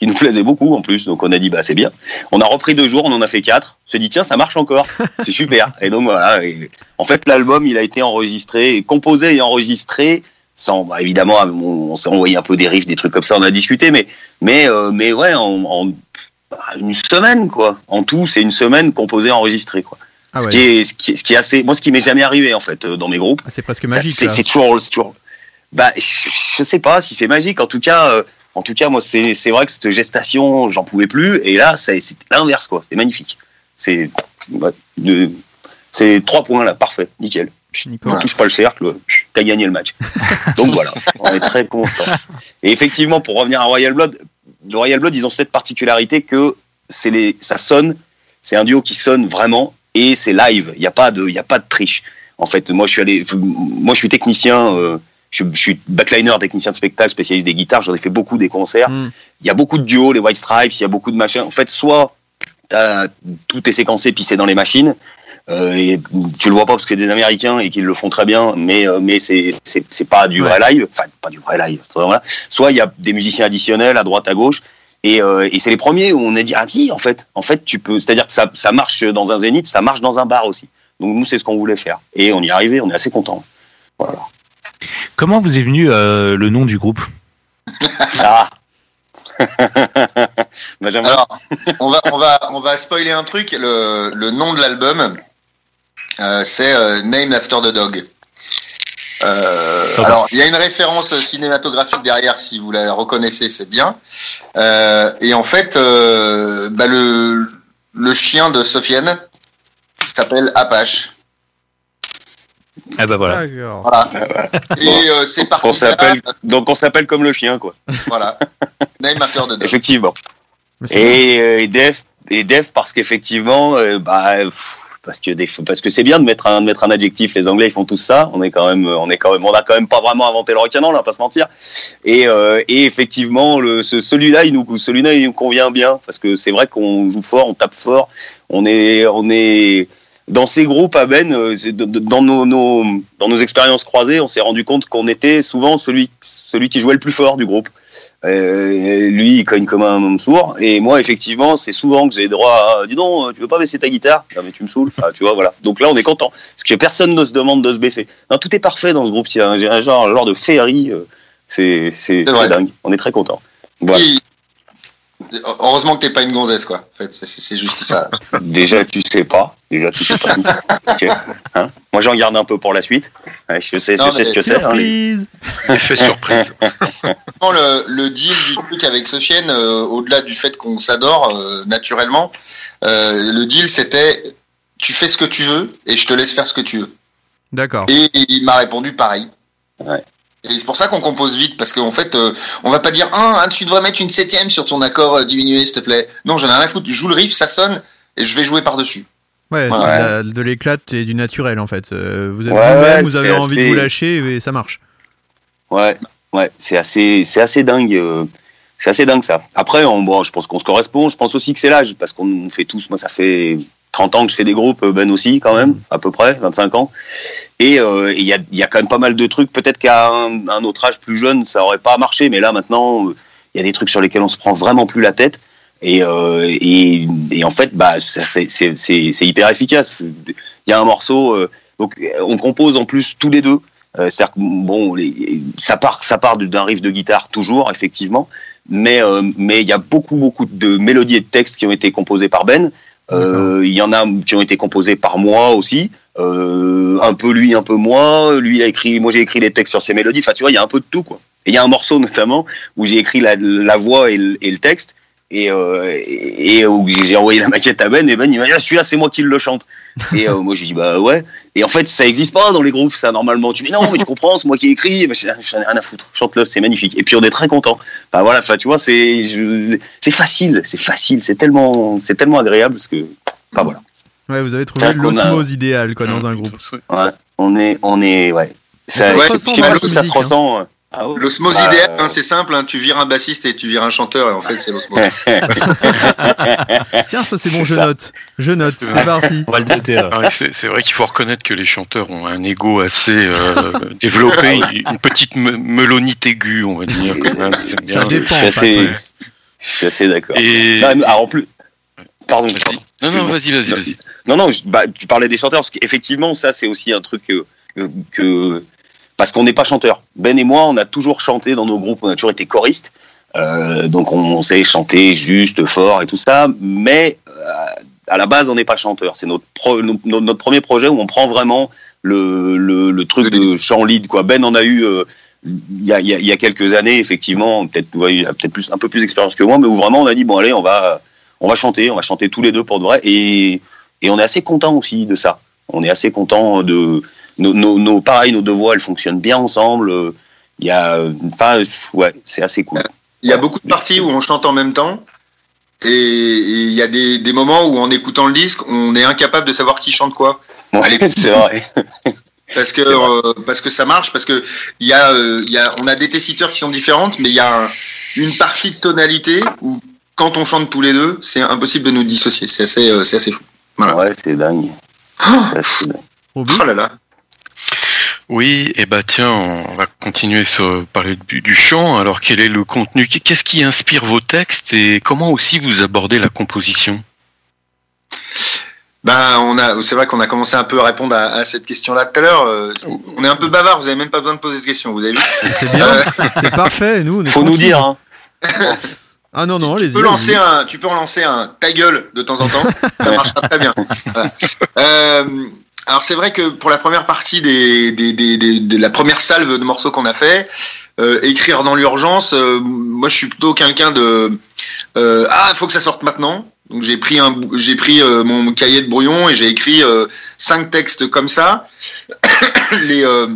qui nous plaisaient beaucoup en plus, donc on a dit bah c'est bien. On a repris deux jours, on en a fait quatre. On s'est dit tiens ça marche encore, c'est super. Et donc voilà. et en fait l'album il a été enregistré, composé et enregistré. Sans, bah, évidemment, on, on s'est envoyé un peu des riffs, des trucs comme ça, on a discuté, mais mais euh, mais ouais, en, en bah, une semaine quoi. En tout, c'est une semaine composée enregistrée quoi. Ah Ce qui est ce qui est, ce qui est assez moi ce qui m'est jamais arrivé en fait euh, dans mes groupes. Ah, c'est presque magique. C'est toujours toujours bah je, je sais pas si c'est magique en tout cas euh, en tout cas moi c'est c'est vrai que cette gestation, j'en pouvais plus et là c'est l'inverse quoi, c'est magnifique. C'est c'est trois points là, parfait, nickel. Ne touche pas le cercle, t'as gagné le match. Donc voilà, on est très content. Et effectivement, pour revenir à Royal Blood, le Royal Blood, ils ont cette particularité que c'est les, ça sonne, c'est un duo qui sonne vraiment et c'est live. Il n'y a pas de, il y a pas de triche. En fait, moi je suis allé, moi je suis technicien, euh, je, je suis backliner, technicien de spectacle, spécialiste des guitares. J'en ai fait beaucoup des concerts. Mm. Il y a beaucoup de duos, les White Stripes, il y a beaucoup de machins. En fait, soit tout est séquencé puis c'est dans les machines. Euh, et tu le vois pas parce que c'est des Américains et qu'ils le font très bien, mais euh, mais c'est pas du vrai live, enfin pas du vrai live. Soit il y a des musiciens additionnels à droite à gauche, et, euh, et c'est les premiers où on a dit ah si en fait en fait tu peux, c'est-à-dire que ça ça marche dans un zénith, ça marche dans un bar aussi. Donc nous c'est ce qu'on voulait faire et on y est arrivé, on est assez content. Voilà. Comment vous est venu euh, le nom du groupe Ah. Benjamin. Alors, on va, on va, on va spoiler un truc. Le, le nom de l'album, euh, c'est euh, Named After the Dog. Euh, Ah alors, il y a une référence cinématographique derrière, si vous la reconnaissez, c'est bien. Euh, et en fait, euh, bah, le, le chien de Sofiane s'appelle Apache. Ah bah voilà. Voilà. Et euh, c'est parti. On de s'appelle donc on s'appelle comme le chien quoi. Voilà. Name After the Dog. Effectivement. Mais c'est Et, euh, et Def, et Def parce qu'effectivement, euh, bah, pff, parce que des, parce que c'est bien de mettre un de mettre un adjectif. Les Anglais ils font tous ça. On est quand même, on est quand même, on a quand même pas vraiment inventé le rock'n'roll, on va pas se mentir. Et, euh, et effectivement, le, ce, celui-là, il nous, celui-là, il nous convient bien parce que c'est vrai qu'on joue fort, on tape fort, on est, on est dans ces groupes à Ben, euh, dans nos, nos dans nos expériences croisées, on s'est rendu compte qu'on était souvent celui celui qui jouait le plus fort du groupe. Euh, lui, il cogne comme un homme sourd. Et moi, effectivement, c'est souvent que j'ai droit à dis donc, tu veux pas baisser ta guitare? Non, mais tu me saoules. Enfin, tu vois, voilà. Donc là, on est content. Parce que personne ne se demande de se baisser. Non, tout est parfait dans ce groupe. Il y a un, j'ai un genre, un genre de féerie. euh, c'est dingue. On est très content. Voilà. Heureusement que t'es pas une gonzesse, quoi. En fait, c'est- juste ça. Déjà, tu sais pas. Déjà, tu sais pas tout. Hein moi, j'en garde un peu pour la suite. Je sais, Non, je sais mais ce que c'est. hein, Surprise Effet surprise. Le deal du truc avec Sofiane, euh, au-delà du fait qu'on s'adore euh, naturellement, euh, le deal c'était tu fais ce que tu veux et je te laisse faire ce que tu veux. D'accord. Et il m'a répondu pareil. Ouais. Et c'est pour ça qu'on compose vite, parce qu'en fait, euh, on va pas dire ah, tu dois mettre une septième sur ton accord euh, diminué, s'il te plaît. Non, j'en ai rien à foutre. Je joue le riff, ça sonne, et je vais jouer par-dessus. Ouais, Ouais. c'est de, la- de l'éclat et du naturel en fait. Euh, vous êtes Ouais, vous-même, ouais, vous avez envie de vous lâcher et ça marche. Ouais, ouais, c'est assez, c'est assez dingue. euh, c'est assez dingue ça. Après, on, bon, je pense qu'on se correspond. Je pense aussi que c'est l'âge, parce qu'on fait tous. Moi, ça fait 30 ans que je fais des groupes, Ben aussi, quand même, à peu près, 25 ans. Et euh, et il y, a, y a quand même pas mal de trucs. Peut-être qu'à un, autre âge plus jeune, ça aurait pas marché, mais là maintenant, il y a des trucs sur lesquels on se prend vraiment plus la tête. Et, euh, et, en fait, bah, c'est hyper efficace. Il y a un morceau, euh, donc on compose en plus tous les deux. C'est-à-dire que bon, ça part, ça part d'un riff de guitare toujours, effectivement, mais mais il y a beaucoup beaucoup de mélodies et de textes qui ont été composés par Ben. Euh, Il y en a qui ont été composés par moi aussi, euh, un peu lui, un peu moi. Lui a écrit, moi j'ai écrit les textes sur ses mélodies. Enfin, tu vois, il y a un peu de tout quoi. Et il y a un morceau notamment où j'ai écrit la, voix et le texte. Et, euh, et, et où j'ai envoyé la maquette à Ben et Ben il m'a dit ah, celui-là c'est moi qui le chante. Et euh, moi j'ai dit bah ouais. Et en fait ça existe pas dans les groupes ça normalement. Tu dis non mais tu comprends c'est moi qui écrit mais j'en ai rien à foutre. Chante-le c'est magnifique. Et puis on est très content enfin voilà enfin tu vois c'est je- c'est facile c'est facile c'est tellement c'est tellement agréable parce que enfin voilà. Ouais, vous avez trouvé qu'on a- l'osmose idéale quoi dans un groupe. ouais on est on est ouais. Ça ça, se je ressent sais pas si ça se hein. Euh, Ah ouais. L'osmose Bah, idéale, hein, c'est simple, hein, tu vires un bassiste et tu vires un chanteur, et en fait, c'est l'osmose. Tiens, ça c'est bon, je ça. note. Je note, c'est parti. On va le noter. alors. Ah ouais, c'est vrai qu'il faut reconnaître que les chanteurs ont un ego assez euh, développé, une petite me- melonite aiguë, on va dire. Quand même. Ils aiment bien. Ça dépend. je suis assez- d'accord. Et en plus. Pardon, non, non, vas-y, vas-y, vas-y. Non, non, je- bah, tu parlais des chanteurs, parce qu'effectivement, ça, c'est aussi un truc que. que- que- parce qu'on n'est pas chanteur. Ben et moi, on a toujours chanté dans nos groupes, on a toujours été choristes. Euh, donc, on, sait chanter juste, fort et tout ça. Mais euh, à la base, on n'est pas chanteur. C'est notre, notre premier projet où on prend vraiment le, le, truc de chant lead. Quoi. Ben en a eu. euh, il y, a, y y a quelques années, effectivement, peut-être plus, un peu plus d'expérience que moi, mais où vraiment on a dit bon allez, on va, on va chanter, on va chanter tous les deux pour de vrai, et, et on est assez content aussi de ça. On est assez content de nos, nos, nos- pareil, nos deux voix, elles fonctionnent bien ensemble. euh, Il y a, euh, enfin, ouais, c'est assez cool. Il y a beaucoup de parties où on chante en même temps, et il y a des, des moments où, en écoutant le disque, on est incapable de savoir qui chante quoi. Ouais, c'est vrai. Parce que, euh, parce que ça marche, parce que il y a, euh, il y a, on a des tessiteurs qui sont différentes, mais il y a un- une partie de tonalité où, quand on chante tous les deux, c'est impossible de nous dissocier. C'est assez, euh, c'est assez fou. Voilà. Ouais, c'est dingue. Oh, dingue. Oh là là. Oui, et bah tiens, on va continuer sur parler du, du chant. Alors, quel est le contenu? Qu'est-ce qui inspire vos textes et comment aussi vous abordez la composition? Ben, on a, c'est vrai qu'on a commencé un peu à répondre à, à cette question-là tout à l'heure. Euh, On est un peu bavard, vous avez même pas besoin de poser de questions, vous avez vu? C'est bien, c'est parfait. Nous, on est Faut nous dire, hein. Ah non, non, tu allez-y. peux lancer un, tu peux en lancer un ta gueule de temps en temps, ça marchera très bien. Voilà. Euh, alors c'est vrai que pour la première partie des, des, des, des- de la première salve de morceaux qu'on a fait, euh, écrire dans l'urgence, euh, moi je suis plutôt quelqu'un de euh, ah faut que ça sorte maintenant. Donc j'ai pris un, j'ai pris euh, mon cahier de brouillon et j'ai écrit euh, cinq textes comme ça. les euh,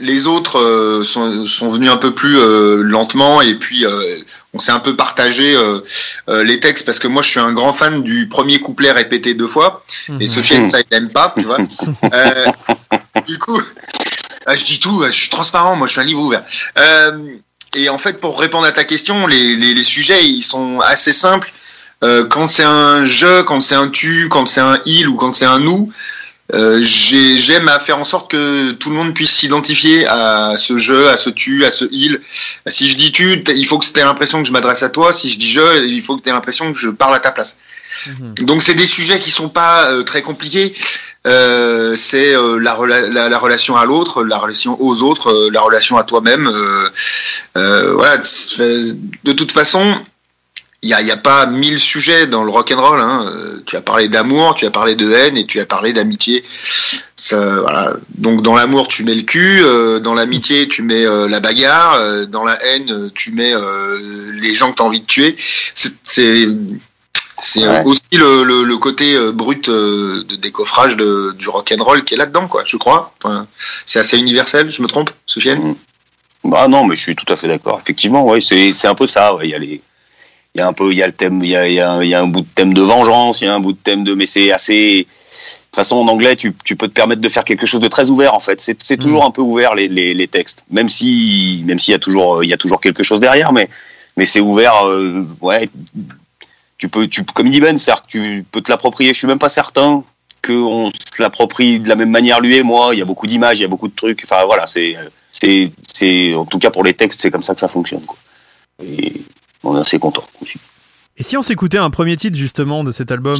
les autres euh, sont, sont venus un peu plus euh, lentement et puis euh, on s'est un peu partagé euh, euh, les textes parce que moi je suis un grand fan du premier couplet répété deux fois et Mhm. Sofiane ça il aime pas tu vois. Euh, du coup ah, je dis tout je suis transparent moi je suis un livre ouvert. Euh, et en fait pour répondre à ta question les, les, les sujets ils sont assez simples. Euh, quand c'est un je quand c'est un tu quand c'est un il ou quand c'est un nous euh, j'ai- j'aime à faire en sorte que tout le monde puisse s'identifier à ce je, à ce tu, à ce il. Si je dis tu, il faut que tu aies l'impression que je m'adresse à toi. Si je dis je, il faut que tu aies l'impression que je parle à ta place. Mhm. Donc c'est des sujets qui sont pas euh, très compliqués. Euh, c'est euh, la, rela- la, la relation à l'autre, la relation aux autres, euh, la relation à toi-même. voilà. De toute façon, il n'y a, y a pas mille sujets dans le rock and roll. Hein. Euh, Tu as parlé d'amour, tu as parlé de haine et tu as parlé d'amitié. Ça, voilà. Donc dans l'amour, tu mets le cul. euh, dans l'amitié, tu mets euh, la bagarre. dans la haine, tu mets les gens que tu as envie de tuer. C'est- C'est c'est Ouais. aussi le, le, le côté brut euh, de décoffrage de, du rock and roll qui est là-dedans, quoi. Je crois. Enfin, c'est assez universel. Je me trompe, Sofiane? Bah non, mais je suis tout à fait d'accord. Effectivement, ouais, c'est un peu ça. ouais. Il y a les, il y a un peu, il y a le thème, il y a, il y a, il y a un bout de thème de vengeance, il y a un bout de thème de, mais c'est assez. De toute façon, en anglais, tu, tu peux te permettre de faire quelque chose de très ouvert. En fait, c'est c'est toujours un peu ouvert les, les, les textes, même si, même s'il y a toujours, il y a toujours quelque chose derrière, mais mais c'est ouvert. euh, ouais, tu peux, tu, comme il dit Ben, que tu peux te l'approprier. Je suis même pas certain qu'on se l'approprie de la même manière lui et moi. Il y a beaucoup d'images, il y a beaucoup de trucs. Enfin voilà, c'est c'est c'est en tout cas pour les textes, c'est comme ça que ça fonctionne. Quoi. Et on est assez content aussi. Et si on s'écoutait un premier titre justement de cet album?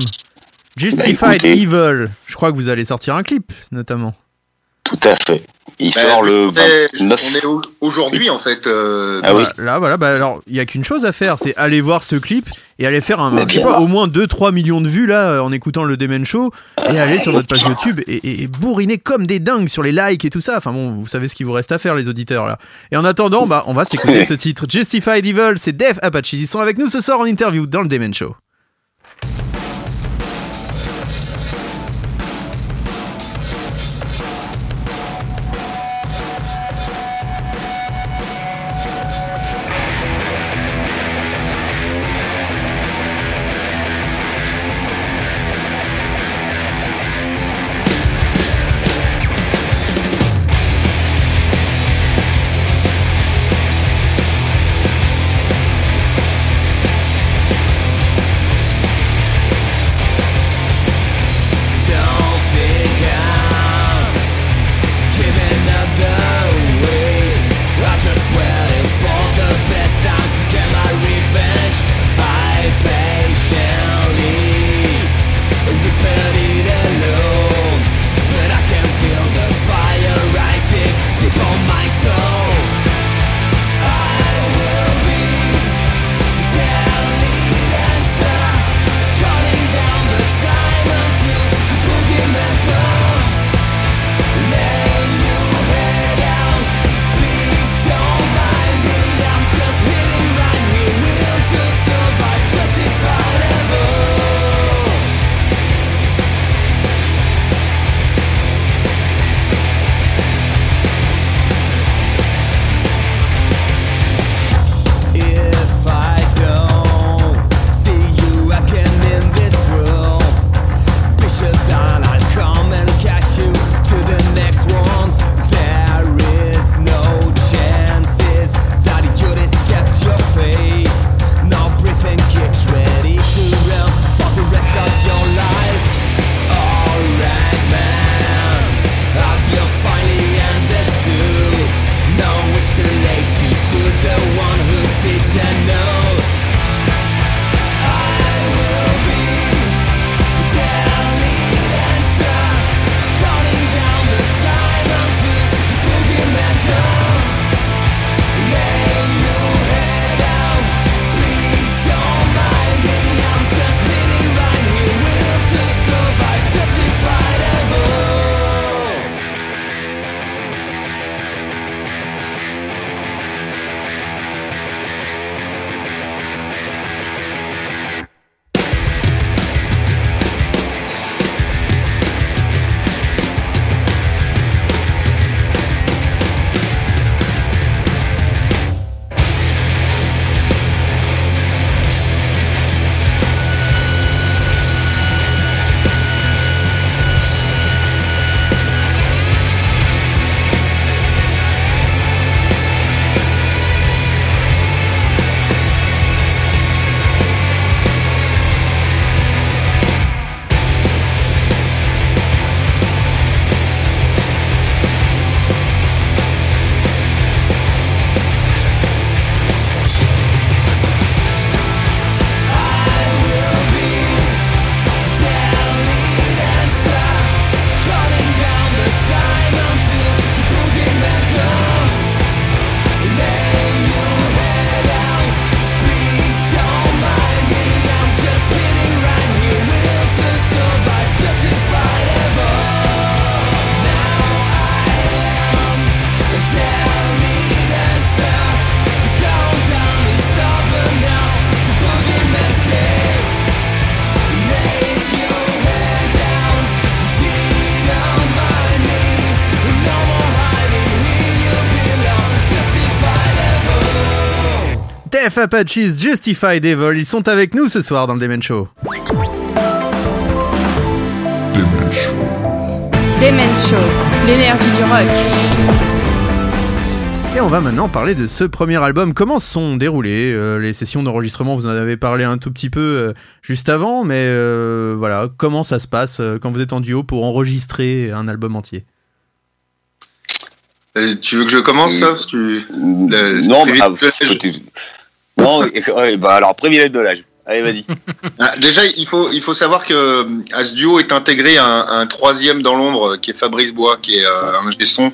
Justified Bah, écoutez. Evil, je crois que vous allez sortir un clip notamment. Tout à fait. Il Bah, sort le on est- 29. On est au- aujourd'hui, en fait. euh, Ah oui. Là, voilà, bah alors, il y a qu'une chose à faire, c'est aller voir ce clip et aller faire un, je sais pas, au moins 2-3 millions de vues là euh, en écoutant le Demen Show et aller sur notre page YouTube et, et- et bourriner comme des dingues sur les likes et tout ça. Enfin bon, vous savez ce qu'il vous reste à faire, les auditeurs là. Et en attendant, bah, on va s'écouter ce titre Justified Evil, c'est Def Apache. Ils sont avec nous ce soir en interview dans le Demen Show. Apaches Justified Evil, ils sont avec nous ce soir dans le Demen Show. Demen Show, l'énergie du rock. Et on va maintenant parler de ce premier album. Comment se sont déroulées euh, les sessions d'enregistrement? Vous en avez parlé un tout petit peu euh, juste avant, mais euh, voilà, comment ça se passe euh, quand vous êtes en duo pour enregistrer un album entier? Euh, tu veux que je commence, Mm. tu... le- non, le bah, que- non, ouais, bah alors privilège de l'âge. Allez, vas-y. Ah, déjà, il faut, il faut savoir que euh, à ce duo est intégré un, un troisième dans l'ombre, euh, qui est Fabrice Bois, qui est euh, un ingé son,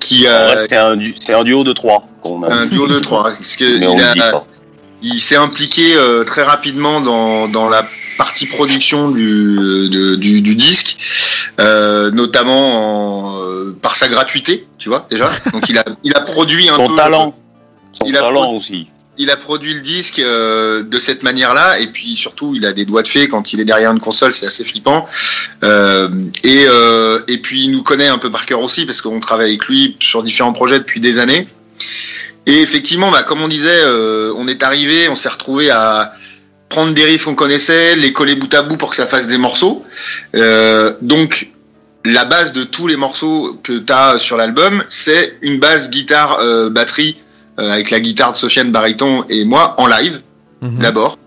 qui c'est un, un duo de trois qu'on a. un duo de trois. Parce que Mais il, a- s'est impliqué euh, très rapidement dans, dans la partie production du, de- du, du disque, euh, notamment en, euh, par sa gratuité, tu vois, déjà. Donc il a, il a produit un Son peu... talent. Son il talent aussi. Il a produit le disque euh, de cette manière-là, et puis surtout, il a des doigts de fée quand il est derrière une console, c'est assez flippant. Euh, et, euh, et puis, il nous connaît un peu par cœur aussi, parce qu'on travaille avec lui sur différents projets depuis des années. Et effectivement, bah, comme on disait, on est arrivé, on s'est retrouvé à prendre des riffs qu'on connaissait, les coller bout à bout pour que ça fasse des morceaux. Donc, la base de tous les morceaux que tu as sur l'album, c'est une base guitare euh, avec la guitare de Sofiane Bariton et moi en live Mhm. d'abord.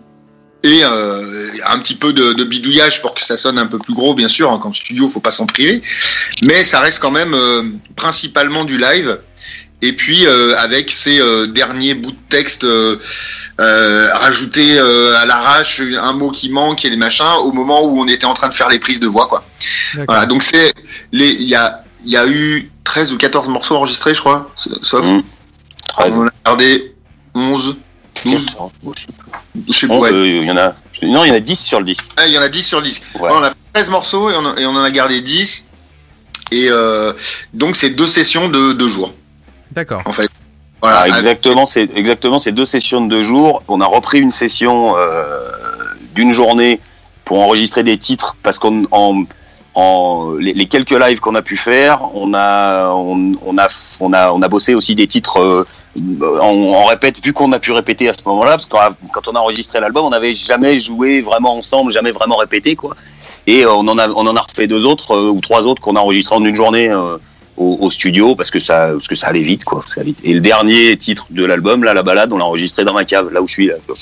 Et euh, un petit peu de, de bidouillage pour que ça sonne un peu plus gros, bien sûr. hein, quand studio, faut pas s'en priver. Mais ça reste quand même euh, principalement du live. Et puis euh, avec ces euh, derniers bouts de texte euh, euh, rajoutés euh, à l'arrache, un mot qui manque et des machins, au moment où on était en train de faire les prises de voix, quoi. Voilà, donc c'est les, il y a, il y a eu 13 ou 14 morceaux enregistrés, je crois, sauf. Mmh. 13. On a gardé 11, 12, je sais pas. Euh, il y en a. Non, il y en a 10 sur le disque. Ah, il y en a 10 sur le disque. Ouais. Ouais, on a fait 13 morceaux et on, a- et on en a gardé 10. Et euh, donc, c'est deux sessions de deux jours, D'accord. en fait. Voilà. Ah, exactement, c'est exactement ces deux sessions de deux jours. On a repris une session euh, d'une journée pour enregistrer des titres parce qu'on en, en les, les quelques lives qu'on a pu faire, on a on, on a on a on a bossé aussi des titres euh, en, en répète vu qu'on a pu répéter à ce moment-là parce que quand on a enregistré l'album, on n'avait jamais joué vraiment ensemble, jamais vraiment répété quoi. Et on en a on en a refait deux autres euh, ou trois autres qu'on a enregistrés en une journée. euh, au, au studio parce que ça parce que ça allait vite quoi ça vite. et le dernier titre de l'album là la balade on l'a enregistré dans ma cave là où je suis là quoi.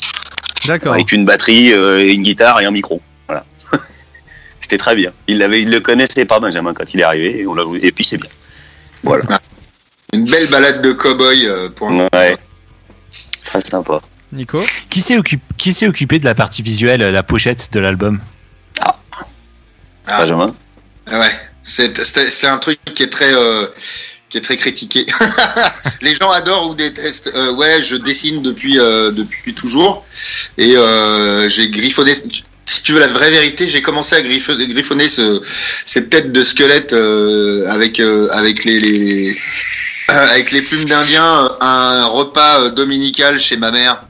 D'accord. avec une batterie euh, et une guitare et un micro c'était très bien il l'avait il le connaissait pas Benjamin quand il est arrivé et, on l'a joué. et puis c'est bien voilà Une belle balade de cow-boy euh, pour un- ouais très sympa Nico Qui s'est occup- qui s'est occupé de la partie visuelle, la pochette de l'album? Ah. Benjamin? Ah Ouais, c'est c'est- c'est un truc qui est très euh, qui est très critiqué. Les gens adorent ou détestent. Euh, ouais, je dessine depuis euh, depuis toujours et euh, j'ai griffonné. Si tu veux la vraie vérité, j'ai commencé à griff- griffonner ce, ces têtes de squelettes euh, avec euh, avec les, les avec les plumes d'Indien, un repas euh, dominical chez ma mère.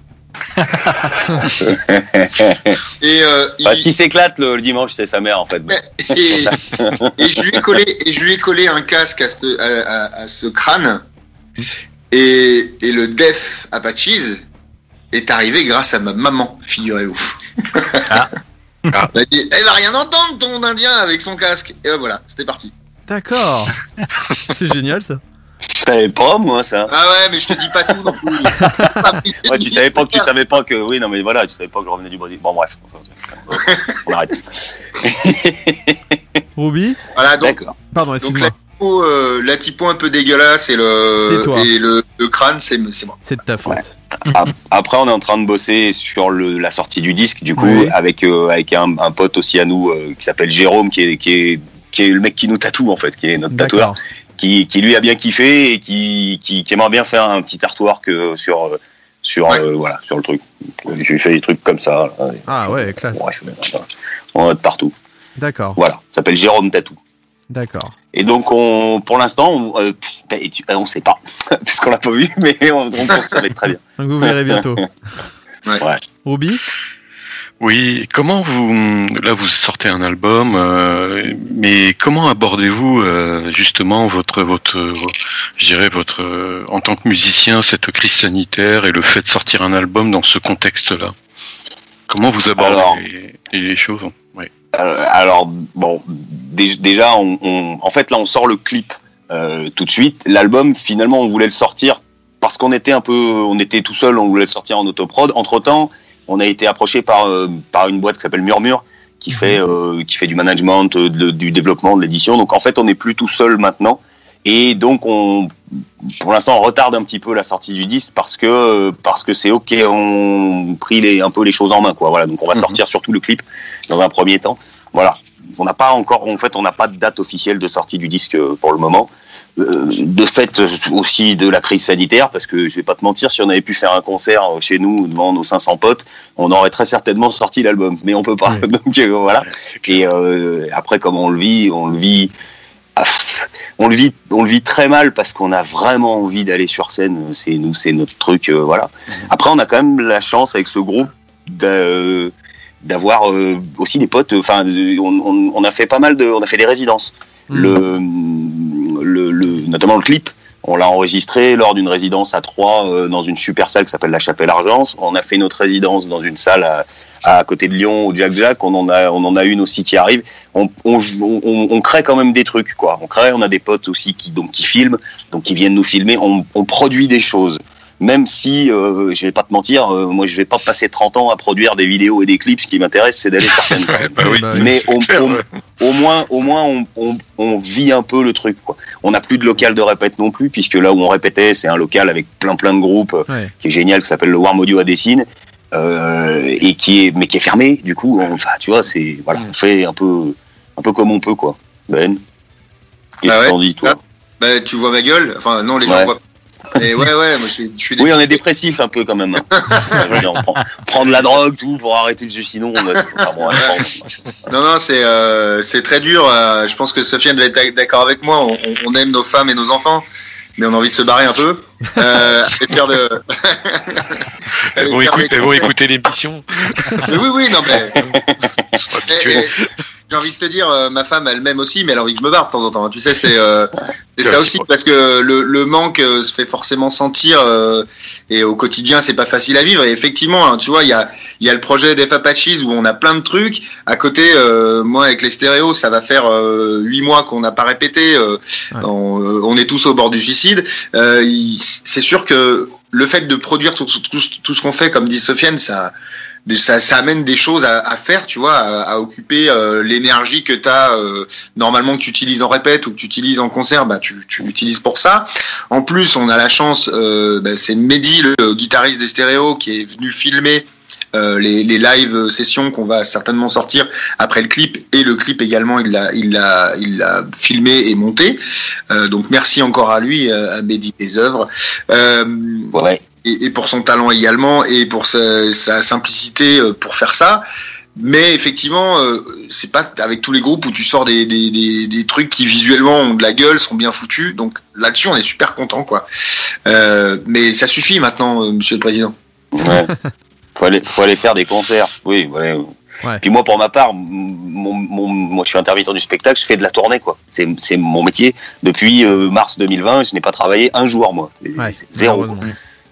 et euh, parce il- qu'il s'éclate le, le dimanche c'est sa mère en fait et, et je lui ai collé et je lui ai collé un casque à ce, à, à- à ce crâne et, et le Def Apaches est arrivé grâce à ma maman figurez-vous. Ah. Elle dit, elle va rien entendre ton indien avec son casque. Et ben voilà c'était parti. D'accord. C'est génial ça. je savais pas moi ça. Ah ouais mais je te dis pas tout non plus. Ouais, tu savais pas que tu savais pas que oui non mais voilà tu savais pas que je revenais du Brésil. Bon bref. On arrête. Ruby voilà donc d'accord. Pardon, donc excuse-moi. La typo, euh, la typo un peu dégueulasse et C'est le toi. et le, le crâne c'est moi C'est de ta faute. Ap- Après, on est en train de bosser sur le, la sortie du disque, du coup, Oui. avec euh, avec un, un pote aussi à nous euh, qui s'appelle Jérôme, qui est qui est qui est le mec qui nous tatoue en fait, qui est notre tatoueur, qui qui lui a bien kiffé et qui qui, qui aimerait bien faire un petit artwork euh, sur euh, sur Ouais. euh, voilà sur le truc. Je lui fais des trucs comme ça. là, Ah ouais, classe. On va de partout. D'accord. Voilà, ça s'appelle Jérôme Tatou. D'accord. Et donc, on, pour l'instant, on, euh, ben, tu- ben, on sait pas, puisqu'on l'a pas vu, mais on, on pense que ça va être très bien. Donc vous verrez bientôt. Ouais. Ruby Oui, comment vous là vous sortez un album, euh, mais comment abordez-vous euh, justement votre votre je dirais votre euh, en tant que musicien cette crise sanitaire et le fait de sortir un album dans ce contexte-là? Comment vous abordez Alors- les, les choses alors bon, dé- déjà, on, on- en fait là, on sort le clip euh, tout de suite. L'album, finalement, on voulait le sortir parce qu'on était un peu, on était tout seul, on voulait le sortir en autoprod. Entre temps, on a été approché par euh, par une boîte qui s'appelle Murmure qui fait euh, qui fait du management, euh, de- du développement, de l'édition. Donc en fait, on n'est plus tout seul maintenant. Et donc on, pour l'instant, on retarde un petit peu la sortie du disque parce que parce que c'est ok, on pris les un peu les choses en main quoi. Voilà, donc on va Mhm. sortir surtout le clip dans un premier temps. Voilà, on n'a pas encore, en fait, on n'a pas de date officielle de sortie du disque euh, pour le moment. Euh, de fait euh, aussi de la crise sanitaire, parce que je vais pas te mentir, si on avait pu faire un concert chez nous devant nos 500 potes, on aurait très certainement sorti l'album, mais on peut pas. Ouais. Donc voilà. Et euh, après, comme on le vit, on le vit. Ah, On le vit, on le vit très mal parce qu'on a vraiment envie d'aller sur scène. C'est nous, c'est notre truc, euh, voilà. Après, on a quand même la chance avec ce groupe de- d'avoir euh, aussi des potes. Enfin, on, a fait pas mal de, on a fait des résidences. Le, le, le- notamment le clip. On l'a enregistré lors d'une résidence à Troyes euh, dans une super salle qui s'appelle la Chapelle Argence. On a fait notre résidence dans une salle à, à côté de Lyon au Jack Jack. On en a, on en a une aussi qui arrive. On, on, on, on crée quand même des trucs, quoi. On crée. On a des potes aussi qui donc qui filment, donc qui viennent nous filmer. On, on produit des choses. Même si, euh, je vais pas te mentir, euh, moi je vais pas passer 30 ans à produire des vidéos et des clips. Ce qui m'intéresse, c'est d'aller sur scène. Ouais, bah oui. Bah oui. Mais au, ouais. moins, au moins, on, on, on vit un peu le truc. Quoi. On n'a plus de local de répète non plus, puisque là où on répétait, c'est un local avec plein plein de groupes, euh, Ouais. qui est génial, qui s'appelle le Warm Audio à Dessine, euh, et qui est, mais qui est fermé. Du coup, on- enfin, tu vois, c'est voilà, on fait un peu, un peu comme on peut, quoi. Ben, qu'est-ce Ah que t'en dis, toi? Bah, tu vois ma gueule? Enfin, non, les gens Ouais. voient. Mais ouais, ouais, moi je, je suis Oui, on est dépressif un peu quand même. hein. Je veux dire, on prend, prend de la drogue, tout, pour arrêter le sinon. On a, enfin, bon, on- Non, non, c'est euh, c'est très dur. euh, je pense que Sofiane doit être d'ac- d'accord avec moi. On, on- on aime nos femmes et nos enfants, mais on a envie de se barrer un peu. Euh, et faire l'émission. Oui, oui, non, mais. J'ai envie de te dire, euh, ma femme, elle m'aime aussi, mais elle a envie que je me barre de temps en temps. hein. Tu sais, c'est euh, ça aussi, parce que le, le manque euh, se fait forcément sentir, et au quotidien, c'est pas facile à vivre. Et effectivement, hein, tu vois, il y a, il y a le projet des Apaches où on a plein de trucs. À côté, moi, avec les stéréos, ça va faire huit mois qu'on n'a pas répété. Ouais. on, on est tous au bord du suicide. Il- c'est sûr que le fait de produire tout, ce qu'on fait, comme dit Sofiane, ça amène des choses à, faire, tu vois, à, occuper euh, l'énergie que tu as normalement que tu utilises en répète ou que tu utilises en concert, bah tu, tu l'utilises pour ça. En plus, on a la chance, euh, bah, c'est Mehdi, le guitariste des stéréos, qui est venu filmer euh, les, les live sessions qu'on va certainement sortir après le clip et le clip également il l'a il l'a il l'a filmé et monté Euh, donc merci encore à lui euh, à Mehdi des œuvres euh, Ouais. et, et pour son talent également et pour sa, sa simplicité euh, pour faire ça. Mais effectivement, euh, c'est pas avec tous les groupes où tu sors des, des, des, des trucs qui visuellement ont de la gueule, sont bien foutus. Donc là-dessus, on est super content, quoi. Euh, mais ça suffit maintenant, euh, Monsieur le Président. Ouais. faut, aller, faut aller faire des concerts. Oui, ouais. Ouais. Puis moi, pour ma part, m- mon, mon- moi, je suis intermittent du spectacle, je fais de la tournée, quoi. C'est, c'est mon métier. Depuis euh, mars 2020, je n'ai pas travaillé un jour, moi. C'est- Ouais, c'est zéro.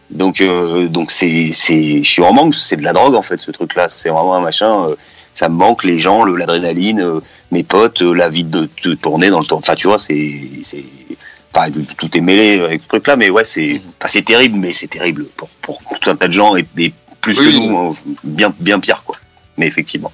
Donc, euh, donc c'est, c'est, je suis en manque. C'est de la drogue, en fait, ce truc-là. C'est vraiment un machin. euh, ça me manque les gens, le, l'adrénaline, euh, mes potes, euh, la vie de, de tourner dans le temps. Enfin, tu vois, c'est, c'est, enfin, tout est mêlé avec ce truc-là, mais ouais, c'est, enfin, c'est terrible, mais c'est terrible pour, pour tout un tas de gens et, et plus Oui, que nous, hein, bien, bien pire, quoi. Mais effectivement.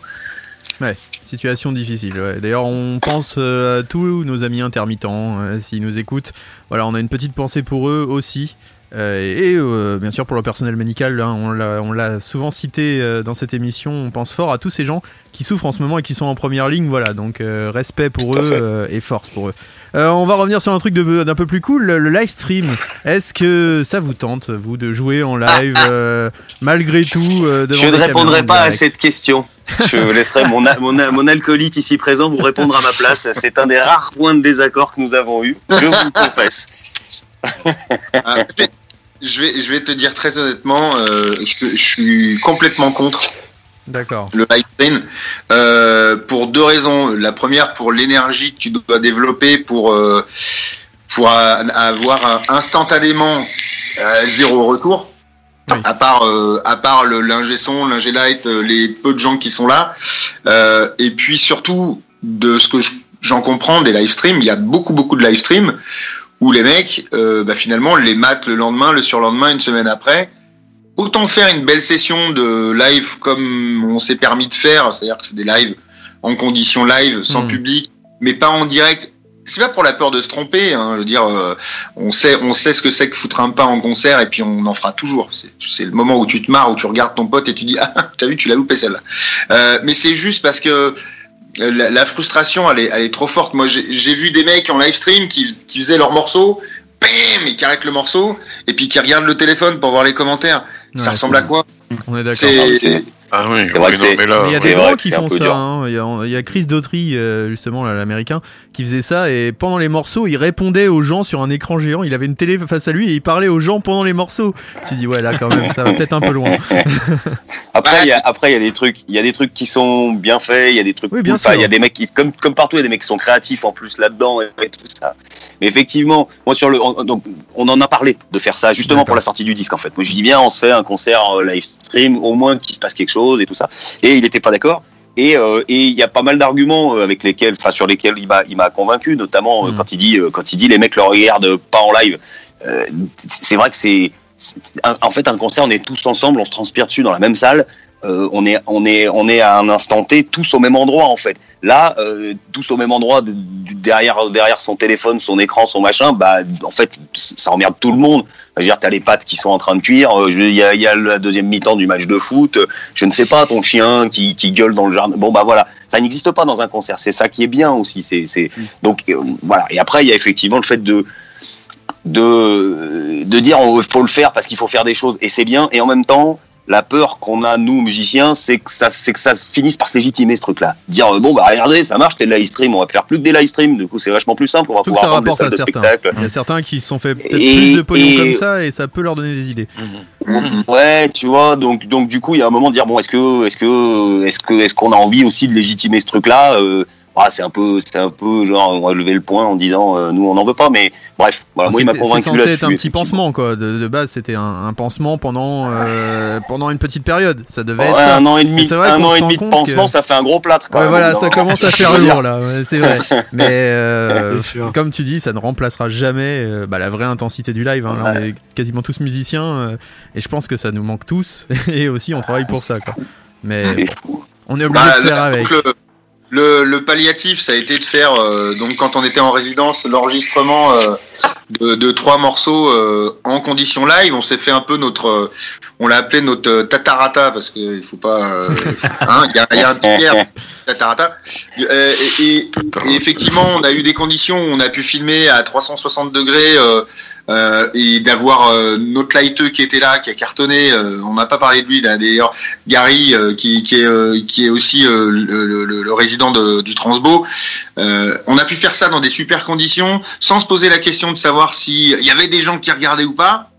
Situation difficile. ouais. D'ailleurs, on pense euh, à tous nos amis intermittents, euh, s'ils nous écoutent. Voilà, on a une petite pensée pour eux aussi. Euh, et euh, bien sûr pour le personnel médical, hein, on l'a- souvent cité euh, dans cette émission. On pense fort à tous ces gens qui souffrent en ce moment et qui sont en première ligne. Voilà, donc euh, respect pour eux euh, et force pour eux. Euh, on va revenir sur un truc d'un peu plus cool, le, le live stream. Est-ce que ça vous tente, vous, de jouer en live euh, malgré tout euh, Je ne répondrai pas à cette question. Je laisserai mon, mon, mon alcoolite ici présent vous répondre à ma place. C'est un des rares points de désaccord que nous avons eu. Je vous confesse. Je vais- je vais, te dire très honnêtement, euh, je, je suis complètement contre. D'accord. le live stream, euh, pour deux raisons. La première, pour l'énergie que tu dois développer pour, euh, pour a- avoir instantanément euh, zéro retour. Oui. À part, euh, à part le l'ingé son, l'ingé light, euh, les peu de gens qui sont là. Euh, et puis surtout, de ce que je- j'en comprends des live streams, il y a beaucoup, beaucoup de live streams où les mecs, euh, bah, finalement, les matent le lendemain, le surlendemain, une semaine après. Autant faire une belle session de live comme on s'est permis de faire, c'est-à-dire que c'est des lives en condition live, sans Mm. public, mais pas en direct. C'est pas pour la peur de se tromper, hein, je veux dire, euh, on sait, on sait ce que c'est que foutre un pas en concert et puis on en fera toujours. C'est le moment où tu te marres, où tu regardes ton pote et tu dis ah t'as vu tu l'as loupé celle-là. Euh, mais c'est juste parce que la, la frustration elle est, elle est trop forte. Moi j'ai j'ai vu des mecs en live stream qui, qui faisaient leur morceau, bam, ils arrêtent le morceau et puis qui regardent le téléphone pour voir les commentaires. ça ressemble à quoi? On est d'accord. Ah oui, C'est vrai que c'est- il y a des grands qui font ça. hein. Il, y a, il y a Chris Daughtry, euh, justement, l'américain, qui faisait ça et pendant les morceaux, il répondait aux gens sur un écran géant. Il avait une télé face à lui et il parlait aux gens pendant les morceaux. Tu te dis, ouais, là, quand même, ça va peut-être un peu loin. Après, il y a, après, il y a des trucs, il y a des trucs qui sont bien faits, il y a des trucs, Oui, bien cool. Enfin, sûr. il y a des mecs qui, comme, comme partout, il y a des mecs qui sont créatifs en plus là-dedans et, et tout ça. Mais effectivement, moi sur le, on, donc, on en a parlé de faire ça justement pour la sortie du disque en fait. Moi, je dis bien, on se fait un concert euh, live stream, au moins qu'il se passe quelque chose et tout ça. Et il n'était pas d'accord. Et euh, et il y a pas mal d'arguments euh, avec lesquels, enfin sur lesquels il m'a, il m'a convaincu, notamment euh, Mm. quand il dit, quand il dit les mecs le regardent pas en live. C'est vrai que c'est, en fait un concert, on est tous ensemble, on se transpire dessus dans la même salle. Euh, on est on est on est à un instant T tous au même endroit en fait. Là, euh, tous au même endroit de- de- derrière derrière son téléphone, son écran, son machin, bah en fait ça emmerde tout le monde. Je veux dire, t'as les pattes qui sont en train de cuire. euh, Il y a, il y a la deuxième mi-temps du match de foot. euh, Je ne sais pas, ton chien qui, qui gueule dans le jardin. Bon bah voilà, ça n'existe pas dans un concert. C'est ça qui est bien aussi. C'est donc euh, voilà. Et après il y a effectivement le fait de de de dire il faut le faire parce qu'il faut faire des choses et c'est bien et en même temps la peur qu'on a nous musiciens c'est que ça c'est que ça se finisse par se légitimer ce truc là dire euh, bon bah regardez ça marche t'es live stream on va faire plus que des live streams. Du coup c'est vachement plus simple on va que pouvoir ça rendre des salles à de certains. spectacle. Il y a certains qui se sont fait peut-être plus de pognon et- comme ça et ça peut leur donner des idées. Ouais, tu vois, donc donc du coup, il y a un moment de dire bon, est-ce que est-ce que est-ce que est-ce qu'on a envie aussi de légitimer ce truc-là euh, ah, c'est un peu c'est un peu genre on va lever le point en disant euh, nous on n'en veut pas, mais bref, voilà, moi il m'a C'était- convaincu C'est censé être un petit pansement, quoi. De, de base, c'était un, un pansement pendant, euh, pendant une petite période. Ça devait Ouais, être ça. un an et demi, c'est vrai un an et demi de pansement, que- ça fait un gros plâtre. Quand Ouais, même, voilà, ça commence à faire lourd là, ouais, c'est vrai. Mais euh, comme tu dis, ça ne remplacera jamais euh, bah, la vraie intensité du live. hein. Là, on est quasiment tous musiciens euh, et je pense que ça nous manque tous. et aussi, on travaille pour ça. Quoi. Mais C'est bon, on est obligé Bah, de faire avec. donc, le, le, le palliatif, ça a été de faire, euh, donc quand on était en résidence, l'enregistrement euh, de, de trois morceaux euh, en condition live. On s'est fait un peu notre, euh, on l'a appelé notre tatarata parce qu'il faut pas, euh, il hein, il y, a, y a un petit air tatarata. Euh, et, et- et effectivement, on a eu des conditions où on a pu filmer à 360 degrés. euh, euh, et d'avoir euh, notre lighteux qui était là, qui a cartonné, euh, on n'a pas parlé de lui d'ailleurs, Gary euh, qui, qui, est, euh, qui est aussi euh, le, le- le résident de- du Transbo. Euh, on a pu faire ça dans des super conditions, sans se poser la question de savoir s'il y avait des gens qui regardaient ou pas.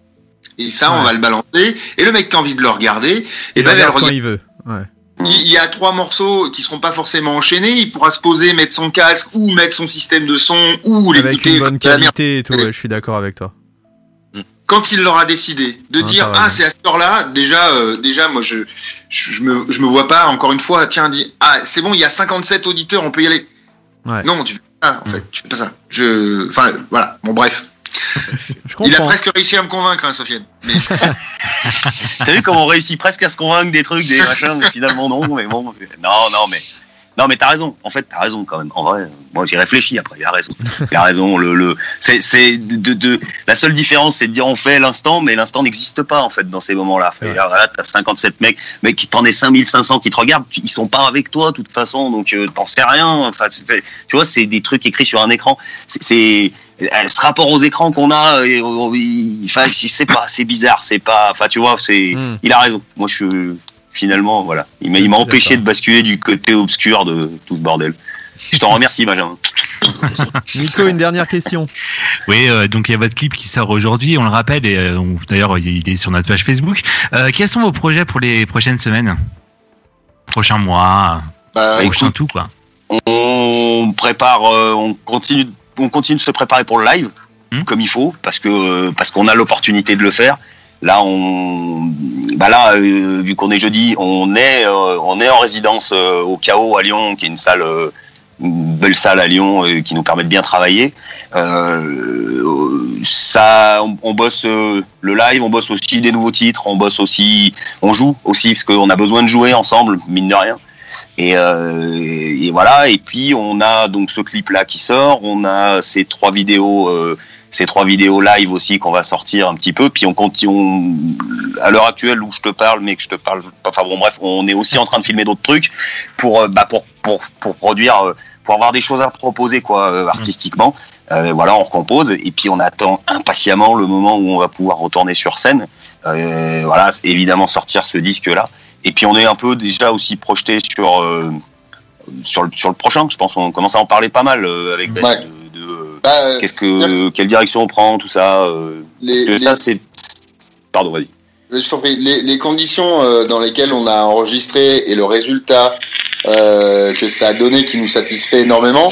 Et ça, on va le balancer. Et le mec qui a envie de le regarder, et Il ben, il va le regarde quand regarder. il veut. Ouais. Il y a trois morceaux qui seront pas forcément enchaînés. Il pourra se poser, mettre son casque ou mettre son système de son ou Avec l'écouter une bonne qualité et tout, ouais, je suis d'accord avec toi. quand il l'aura décidé, de Ah, dire ah c'est à cette heure-là, déjà euh, déjà moi je, je je me je me vois pas encore une fois tiens dit ah c'est bon il y a 57 auditeurs on peut y aller. Ouais. Non tu fais pas en fait tu fais pas ça. Je enfin voilà bon bref Je il a presque réussi à me convaincre hein, Sofiane. Mais T'as vu comment on réussit presque à se convaincre des trucs, des machins, mais finalement non, mais bon. Non, non, mais. Non, mais t'as raison. En fait, t'as raison quand même. En vrai, moi, j'y réfléchis après. Il a raison. Il a raison. Le, le, c'est, c'est de, de, la seule différence, c'est de dire on fait l'instant, mais l'instant n'existe pas, en fait, dans ces moments-là. Alors là, t'as 57 mecs, mais qui t'en es 5500 qui te regardent, ils sont pas avec toi, de toute façon, donc euh, t'en sais rien. Enfin, tu vois, c'est des trucs écrits sur un écran. C'est, c'est euh, ce rapport aux écrans qu'on a, euh, il- enfin, je sais pas, c'est bizarre, c'est pas, enfin, tu vois, c'est, Hmm. il a raison. Moi, je finalement, voilà, il m'a, il empêché d'accord. de basculer du côté obscur de tout ce bordel. Je t'en remercie, Benjamin. Nico, une dernière question. Oui, euh, donc il y a votre clip qui sort aujourd'hui, on le rappelle, et euh, on- d'ailleurs il est sur notre page Facebook. Euh, quels sont vos projets pour les prochaines semaines? Prochains mois, Bah, prochain tout quoi. on prépare, euh, on continue, on continue de se préparer pour le live Hmm. comme il faut parce que euh, parce qu'on a l'opportunité de le faire. Là, on, bah là, euh, vu qu'on est jeudi, on est euh, on est en résidence euh, au Chaos à Lyon, qui est une salle, une belle salle à Lyon qui nous permet de bien travailler. Ça, on, bosse le live, on bosse aussi des nouveaux titres, on bosse aussi, on joue aussi parce qu'on a besoin de jouer ensemble, mine de rien. Et, et voilà. Et puis on a donc ce clip là qui sort. On a ces trois vidéos, ces trois vidéos live aussi qu'on va sortir un petit peu. Puis on continue. on- à l'heure actuelle où je te parle, mais que je te parle. Enfin bon, bref, on est aussi en train de filmer d'autres trucs pour euh, bah, pour pour pour produire, euh, pour avoir des choses à proposer quoi, euh, artistiquement. Euh, voilà, on recompose et puis on attend impatiemment le moment où on va pouvoir retourner sur scène. Euh, voilà, évidemment sortir ce disque là. Et puis on est un peu déjà aussi projeté sur euh, sur le sur le prochain. Je pense qu'on commence à en parler pas mal avec Ouais. Euh, bah, euh, qu'est-ce que quelle direction on prend, tout ça. euh, les, parce que les- ça c'est pardon, vas-y. je t'en prie, les, les conditions euh, dans lesquelles on a enregistré et le résultat euh, que ça a donné qui nous satisfait énormément,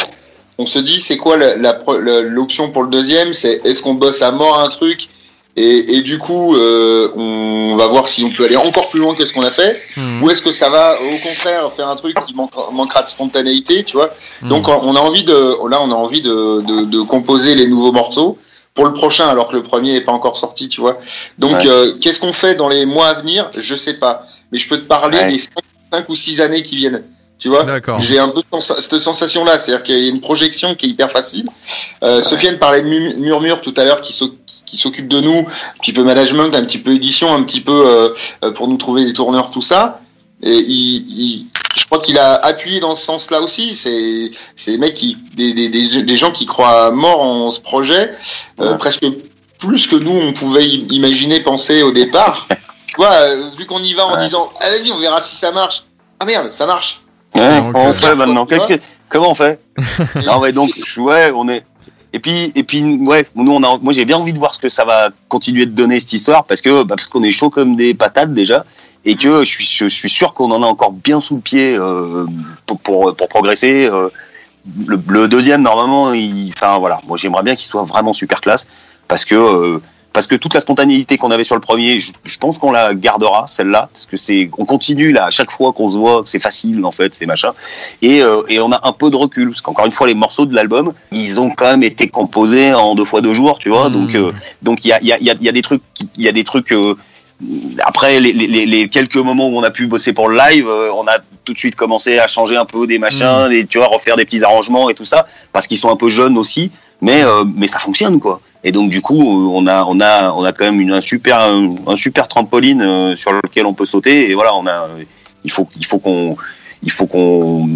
on se dit c'est quoi l'option pour le deuxième? C'est est-ce qu'on bosse à mort un truc? Et, et du coup euh, on va voir si on peut aller encore plus loin que ce qu'on a fait Mhm. ou est-ce que ça va au contraire faire un truc qui manquera, manquera de spontanéité, tu vois Mhm. Donc on a envie de là on a envie de, de, de composer les nouveaux morceaux pour le prochain alors que le premier n'est pas encore sorti, tu vois. Donc Ouais. euh, qu'est-ce qu'on fait dans les mois à venir? Je sais pas, mais je peux te parler Ouais. des 5, ou 6 années qui viennent. Tu vois. J'ai un peu cette sensation-là, c'est-à-dire qu'il y a une projection qui est hyper facile. Euh, Sofiane parlait de Mu- Murmure tout à l'heure, qui s'oc- qui s'occupe de nous, un petit peu management, un petit peu édition, un petit peu euh, pour nous trouver des tourneurs, tout ça. Et il, il- je crois qu'il a appuyé dans ce sens-là aussi. C'est des mecs qui, des, des, des, des gens qui croient mort en ce projet, euh, Ouais. presque plus que nous on pouvait imaginer, penser au départ. tu vois, euh, vu qu'on y va en Ouais. disant, ah, vas-y, on verra si ça marche. Ah merde, ça marche. Ouais, Donc, on euh, fait maintenant Qu'est-ce que, Comment on fait Non, ouais, donc, ouais, on est. Et puis, et puis, ouais, nous, on a, moi, j'ai bien envie de voir ce que ça va continuer de donner cette histoire, parce que, bah, parce qu'on est chaud comme des patates déjà, et que je suis, je suis sûr qu'on en a encore bien sous le pied euh, pour, pour, pour progresser. euh. Le, le deuxième, normalement, il, enfin voilà, moi, j'aimerais bien qu'il soit vraiment super classe, parce que. Parce que toute la spontanéité qu'on avait sur le premier, je, je pense qu'on la gardera celle-là, parce que c'est, on continue là à chaque fois qu'on se voit, c'est facile en fait, c'est machin, et, euh, et on a un peu de recul, parce qu'encore une fois les morceaux de l'album, ils ont quand même été composés en deux fois deux jours, tu vois, donc euh, donc il y a, il y, a, il y a- des trucs, il y a des trucs. Après les, les, les- les quelques moments où on a pu bosser pour le live, euh, on a tout de suite commencé à changer un peu des machins, des, tu vois, refaire des petits arrangements et tout ça, parce qu'ils sont un peu jeunes aussi, mais euh, mais ça fonctionne quoi. Et donc du coup, euh, on a on a on a quand même une, un super un, un super trampoline euh, sur lequel on peut sauter. Et voilà, on a il faut il faut qu'on il faut qu'on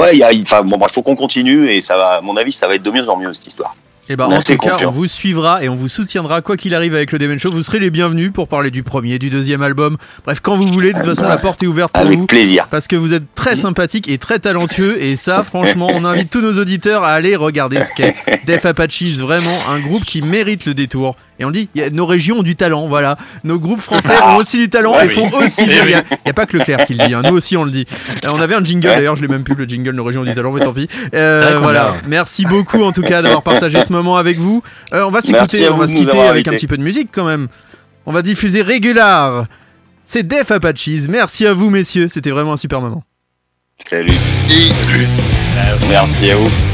ouais il y a enfin bon bref, faut qu'on continue et ça va à mon avis ça va être de mieux en mieux cette histoire. Et bah, On est en tout cas, on vous suivra et on vous soutiendra quoi qu'il arrive avec le Demen Show. Vous serez les bienvenus pour parler du premier, du deuxième album. Bref, quand vous voulez. De toute façon, bah, la porte est ouverte pour Avec vous. plaisir. Parce que vous êtes très sympathique et très talentueux et ça franchement on invite tous nos auditeurs à aller regarder ce qu'est Def Apaches vraiment un groupe qui mérite le détour et on dit il y a- nos régions ont du talent voilà. Nos groupes français ont aussi du talent Ouais, et font aussi Eh bien. il oui. y, a, pas que Leclerc qui le dit hein, nous aussi on le dit. Euh, on avait un jingle d'ailleurs je l'ai même plus le jingle nos régions ont du talent mais tant pis. Euh, voilà. merci beaucoup en tout cas d'avoir partagé ce moment avec vous. Euh, on va s'écouter on va se quitter avec un petit peu de musique quand même. On va diffuser Régular. C'est Def Apaches. Merci à vous messieurs. C'était vraiment un super moment. Salut. Merci à vous.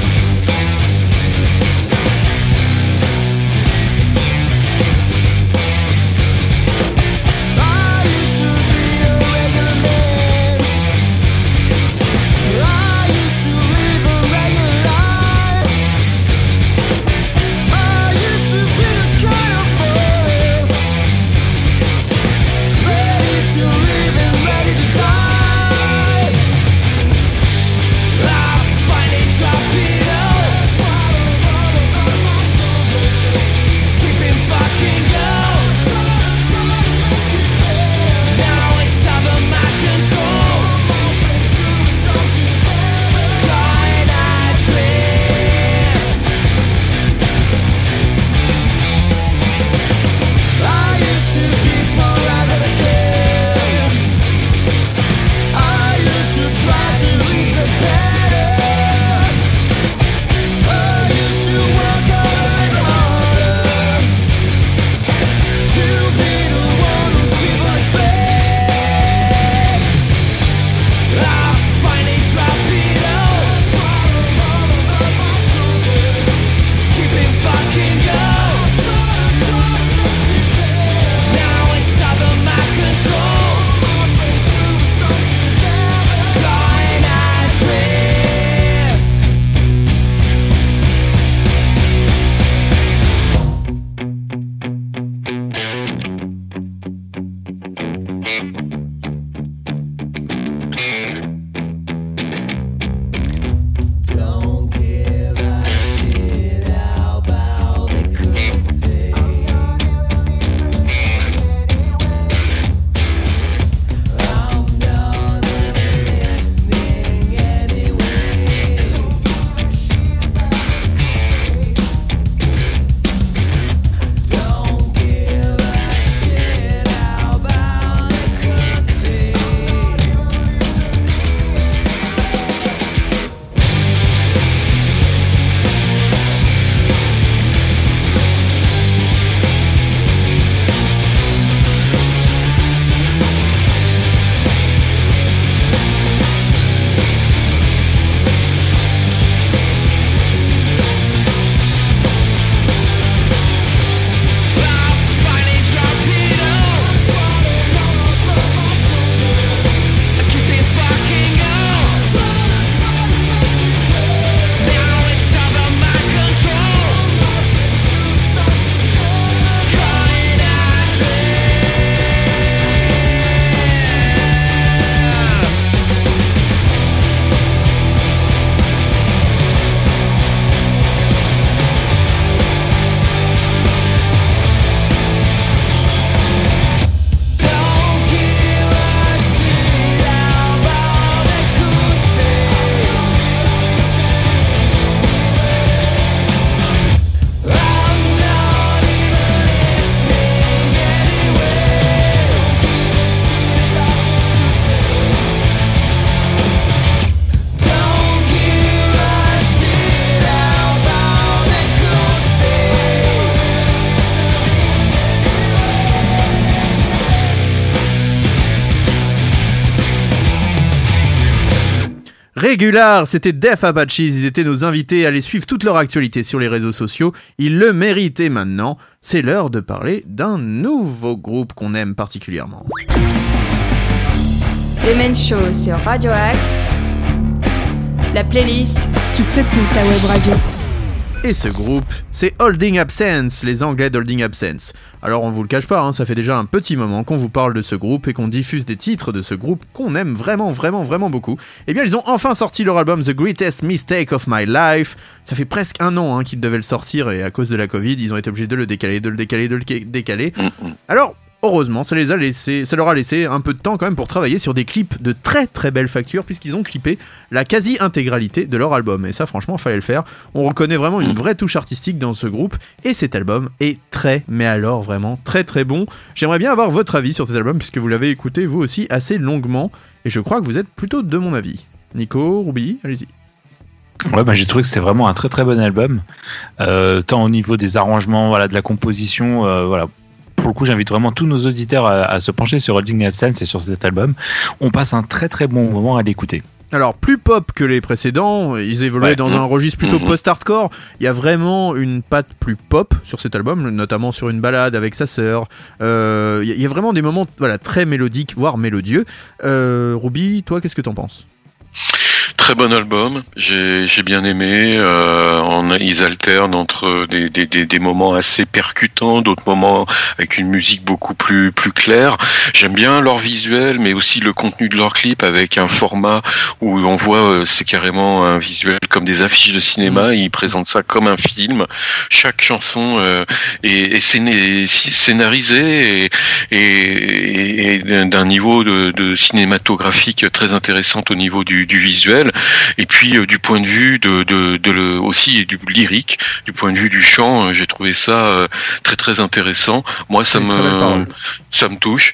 Régular, c'était Def Apaches, ils étaient nos invités à les suivre toute leur actualité sur les réseaux sociaux, ils le méritaient maintenant, c'est l'heure de parler d'un nouveau groupe qu'on aime particulièrement. Les sur Radio Axe. La playlist qui secoue ta web radio. Et ce groupe, c'est Holding Absence, les Anglais d'Holding Absence. Alors on vous le cache pas, hein, ça fait déjà un petit moment qu'on vous parle de ce groupe et qu'on diffuse des titres de ce groupe qu'on aime vraiment, vraiment, vraiment beaucoup. Eh bien ils ont enfin sorti leur album The Greatest Mistake of My Life. Ça fait presque un an hein, qu'ils devaient le sortir et à cause de la Covid, ils ont été obligés de le décaler, de le décaler, de le ca- décaler. Alors heureusement, ça leur a laissé un peu de temps quand même pour travailler sur des clips de très très belle facture puisqu'ils ont clippé la quasi-intégralité de leur album. Et ça, franchement, fallait le faire. On reconnaît vraiment une vraie touche artistique dans ce groupe et cet album est très, mais alors vraiment très très bon. J'aimerais bien avoir votre avis sur cet album puisque vous l'avez écouté vous aussi assez longuement et je crois que vous êtes plutôt de mon avis. Nico, Ruby, allez-y. Ouais, bah, j'ai trouvé que c'était vraiment un très très bon album, Euh, tant au niveau des arrangements, voilà, de la composition, euh, voilà. Pour le coup, j'invite vraiment tous nos auditeurs à, à se pencher sur Holding Absence et sur cet album. On passe un très très bon moment à l'écouter. Alors, plus pop que les précédents, ils évoluaient Ouais. dans un registre plutôt Mhm. post-hardcore. Il y a vraiment une patte plus pop sur cet album, notamment sur une balade avec sa sœur. Euh, Il y a- il y a vraiment des moments voilà, très mélodiques, voire mélodieux. Euh, Ruby, toi, qu'est-ce que t'en penses? Très bon album, j'ai bien aimé. Euh, on ils alternent entre des, des, des, des moments assez percutants, d'autres moments avec une musique beaucoup plus plus claire. J'aime bien leur visuel, mais aussi le contenu de leur clip avec un format où on voit euh, c'est carrément un visuel comme des affiches de cinéma. Ils présentent ça comme un film. Chaque chanson euh, est, scénarisée et, et, et d'un- niveau de, de cinématographique très intéressant au niveau du, du visuel et puis euh, du point de vue de, de, de le, aussi du lyrique du point de vue du chant euh, j'ai trouvé ça euh, très très intéressant. Moi ça me ça me touche.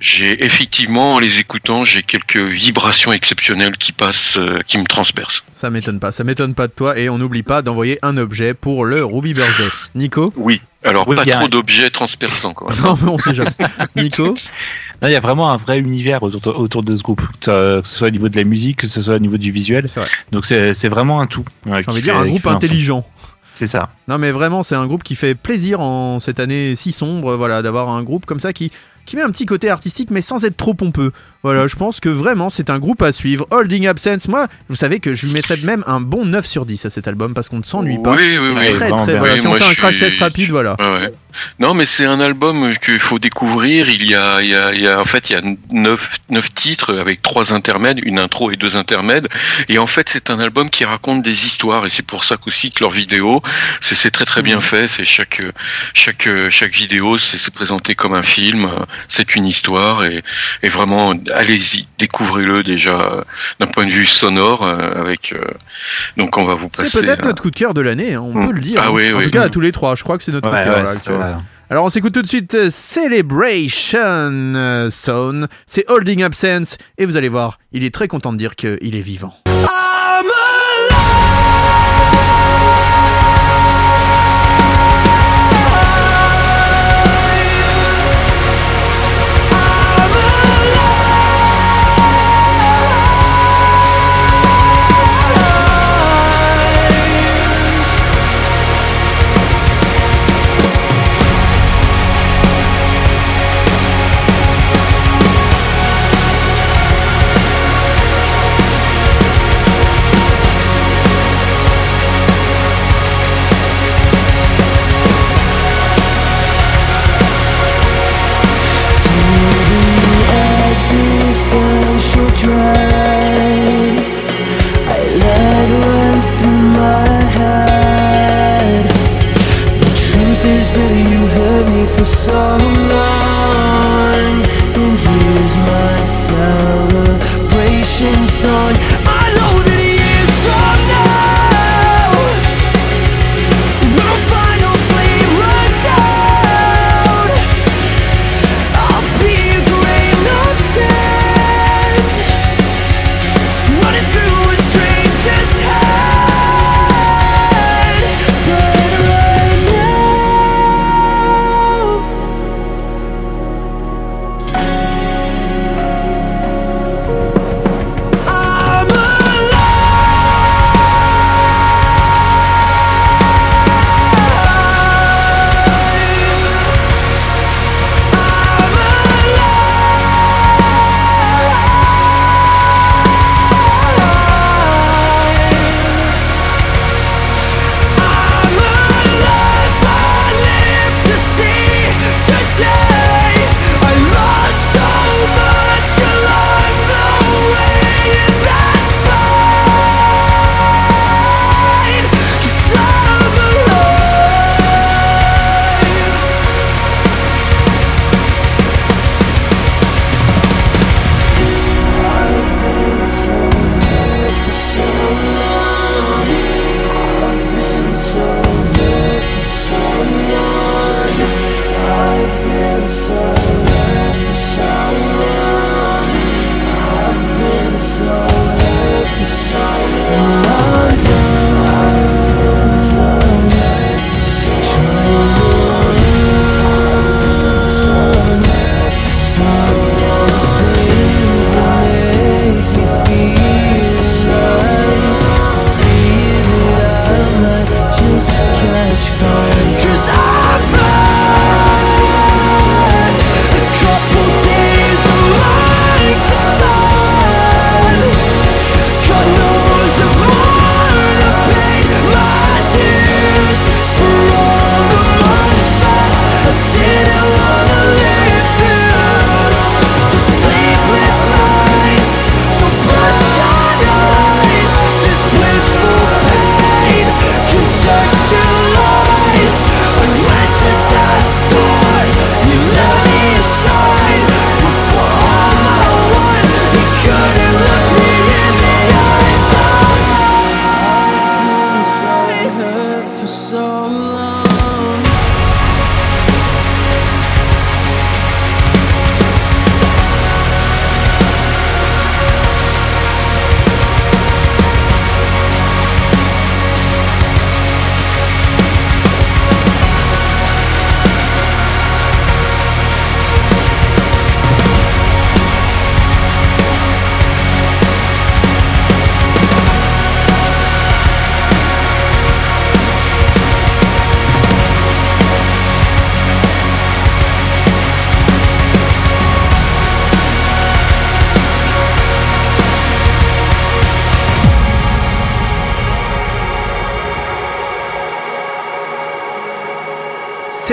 J'ai effectivement en les écoutant j'ai quelques vibrations exceptionnelles qui passent euh, qui me transpercent. Ça m'étonne pas, ça m'étonne pas de toi. Et on n'oublie pas d'envoyer un objet pour le Ruby Birthday. Nico? Oui. Alors Oui, pas trop d'objets transperçants quoi. Non, mais on sait jamais. Nico? Il y a vraiment un vrai univers autour, autour de ce groupe, que ce soit au niveau de la musique, que ce soit au niveau du visuel. Vrai. Donc c'est c'est vraiment un tout. ouais, J'ai envie de dire un groupe intelligent. C'est ça. Non mais vraiment c'est un groupe qui fait plaisir en cette année si sombre, voilà, d'avoir un groupe comme ça qui, qui met un petit côté artistique mais sans être trop pompeux. Voilà, je pense que vraiment c'est un groupe à suivre. Holding Absence, moi, vous savez que je lui mettrais même un bon 9 sur 10 à cet album parce qu'on ne s'ennuie pas. oui oui oui très très voilà, si on fait un crash suis- test rapide, voilà. Ouais, ouais. Non, mais c'est un album qu'il faut découvrir. Il y a, il y a, il y a en fait, il y a neuf, neuf titres avec trois intermèdes, une intro et deux intermèdes. Et en fait, c'est un album qui raconte des histoires. Et c'est pour ça qu'aussi que leurs vidéos, c'est très très bien fait. C'est chaque chaque chaque vidéo, c'est présenté comme un film. C'est une histoire et, et vraiment, allez-y, découvrez-le déjà d'un point de vue sonore euh, avec. euh, donc, on va vous passer. C'est peut-être notre coup de cœur de l'année, hein, on Mm. peut le dire. Ah hein. oui, en oui. tout cas à tous les trois, je crois que c'est notre coup de cœur ouais, là, Alors on s'écoute tout de suite euh, Celebration euh, Zone, c'est Holding Absence et vous allez voir, il est très content de dire qu'il est vivant.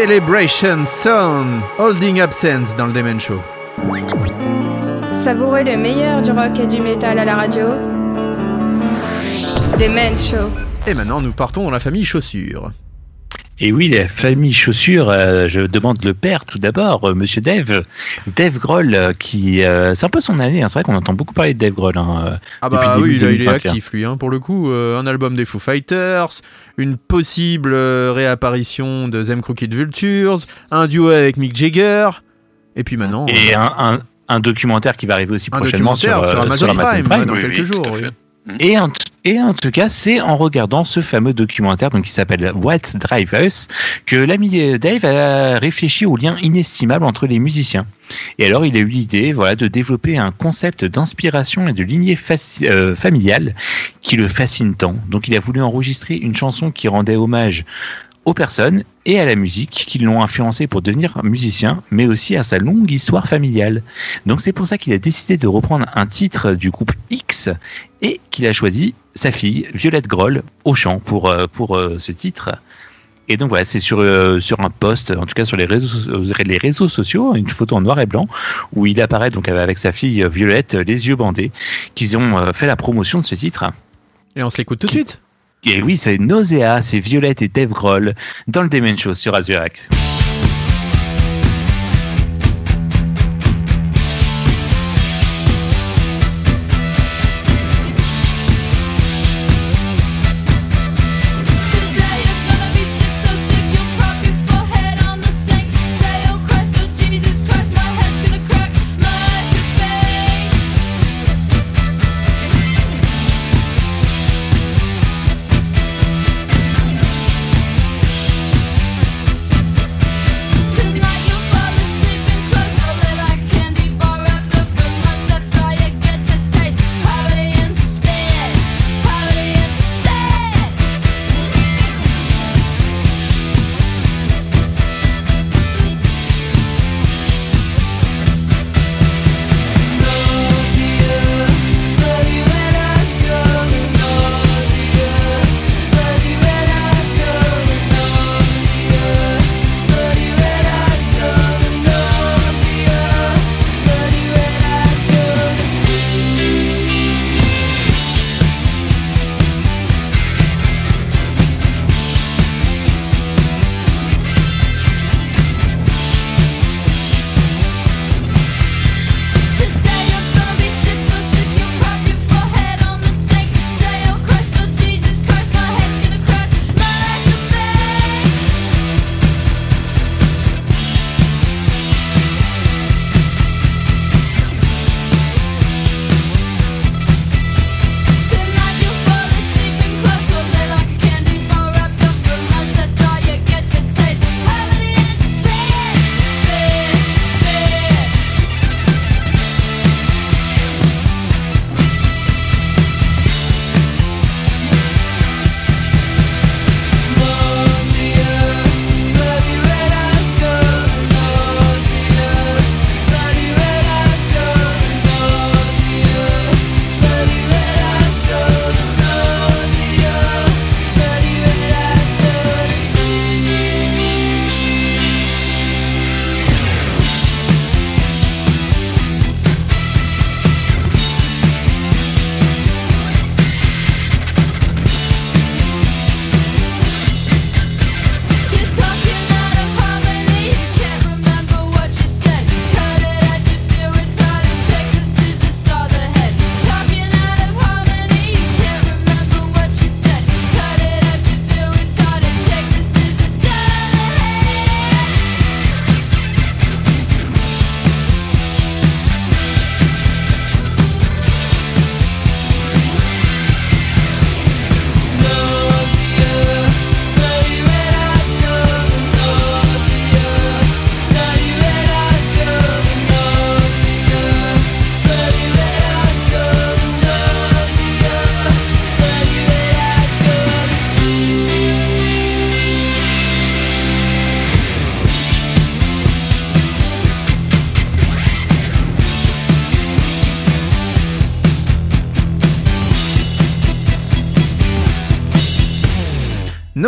Celebration Sound, Holding Absence dans le Demen Show. Savourez le meilleur du rock et du métal à la radio. The Men Show. Et maintenant, nous partons dans la famille chaussures. Et oui, la famille chaussures, euh, je demande le père tout d'abord, euh, monsieur Dave. Dave Grohl, euh, qui. euh, c'est un peu son année, hein, c'est vrai qu'on entend beaucoup parler de Dave Grohl. hein, Ah bah oui, il est 2021. actif lui, hein, pour le coup. un album des Foo Fighters, une possible réapparition de Them Crooked Vultures, un duo avec Mick Jagger, et puis maintenant Et un, un, un documentaire qui va arriver aussi un prochainement sur, sur, euh, Amazon, Prime, dans Oui, quelques oui, jours. Fait. Et en, tout cas, c'est en regardant ce fameux documentaire donc, qui s'appelle What Drive Us que l'ami Dave a réfléchi au lien inestimable entre les musiciens. Et alors, il a eu l'idée voilà, de développer un concept d'inspiration et de lignée euh, familiale qui le fascine tant. Donc, il a voulu enregistrer une chanson qui rendait hommage aux personnes et à la musique qui l'ont influencé pour devenir musicien, mais aussi à sa longue histoire familiale. Donc c'est pour ça qu'il a décidé de reprendre un titre du groupe X et qu'il a choisi sa fille Violette Groll au chant pour, euh, pour euh, ce titre. Et donc voilà, c'est sur, euh, sur un post, en tout cas sur les réseaux, les réseaux sociaux, une photo en noir et blanc où il apparaît donc avec sa fille Violette, les yeux bandés, qu'ils ont fait la promotion de ce titre. Et on se l'écoute tout de suite. Et oui, c'est Nausea, c'est Violette et Dave Grohl dans le Demen Show sur Azure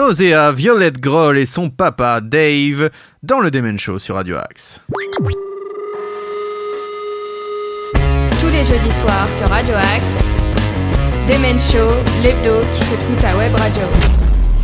Nausea, Violette Groll et son papa Dave dans le Demen Show sur Radio Axe. Tous les jeudis soirs sur Radio Axe. Demen Show, l'hebdo qui secoue ta web radio.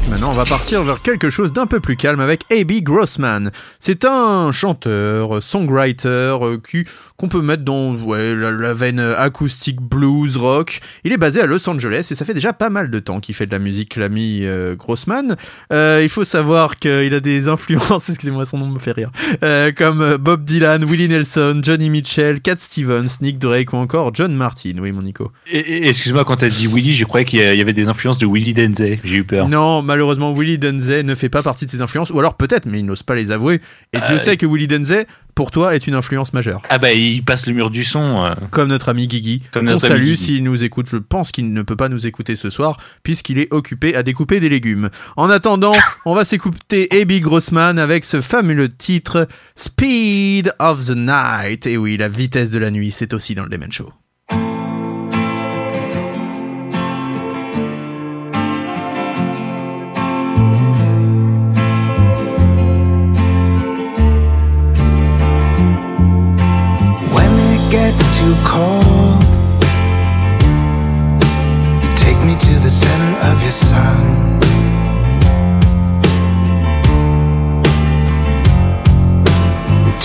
Maintenant, on va partir vers quelque chose d'un peu plus calme avec A.B. Grossman. C'est un chanteur, songwriter euh, qui qu'on peut mettre dans ouais, la, la veine acoustique, blues, rock. Il est basé à Los Angeles et ça fait déjà pas mal de temps qu'il fait de la musique, l'ami euh, Grossman. Euh, il faut savoir qu'il a des influences, excusez-moi, son nom me fait rire, euh, comme Bob Dylan, Willie Nelson, Johnny Mitchell, Cat Stevens, Nick Drake ou encore John Martin. Oui, mon Nico. Excuse-moi, quand t'as dit Willy, je croyais qu'il y avait des influences de Willy Denzey. J'ai eu peur. Non, malheureusement, Willie Denzey ne fait pas partie de ses influences, ou alors peut-être, mais il n'ose pas les avouer. Et Dieu Euh, sait que Willie Denzey, pour toi, est une influence majeure. Ah bah, il passe le mur du son. euh. Comme notre ami Guigui. Comme On salue s'il nous écoute. Je pense qu'il ne peut pas nous écouter ce soir, puisqu'il est occupé à découper des légumes. En attendant, on va s'écouter Abby Grossman avec ce fameux titre Speed of the Night. Et oui, la vitesse de la nuit, c'est aussi dans le Demen Show. Sun.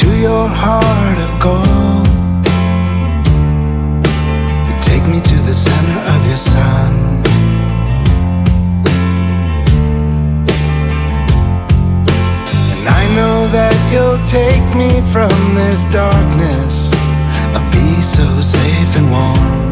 To your heart of gold, you take me to the center of your sun. And I know that you'll take me from this darkness. I'll be so safe and warm.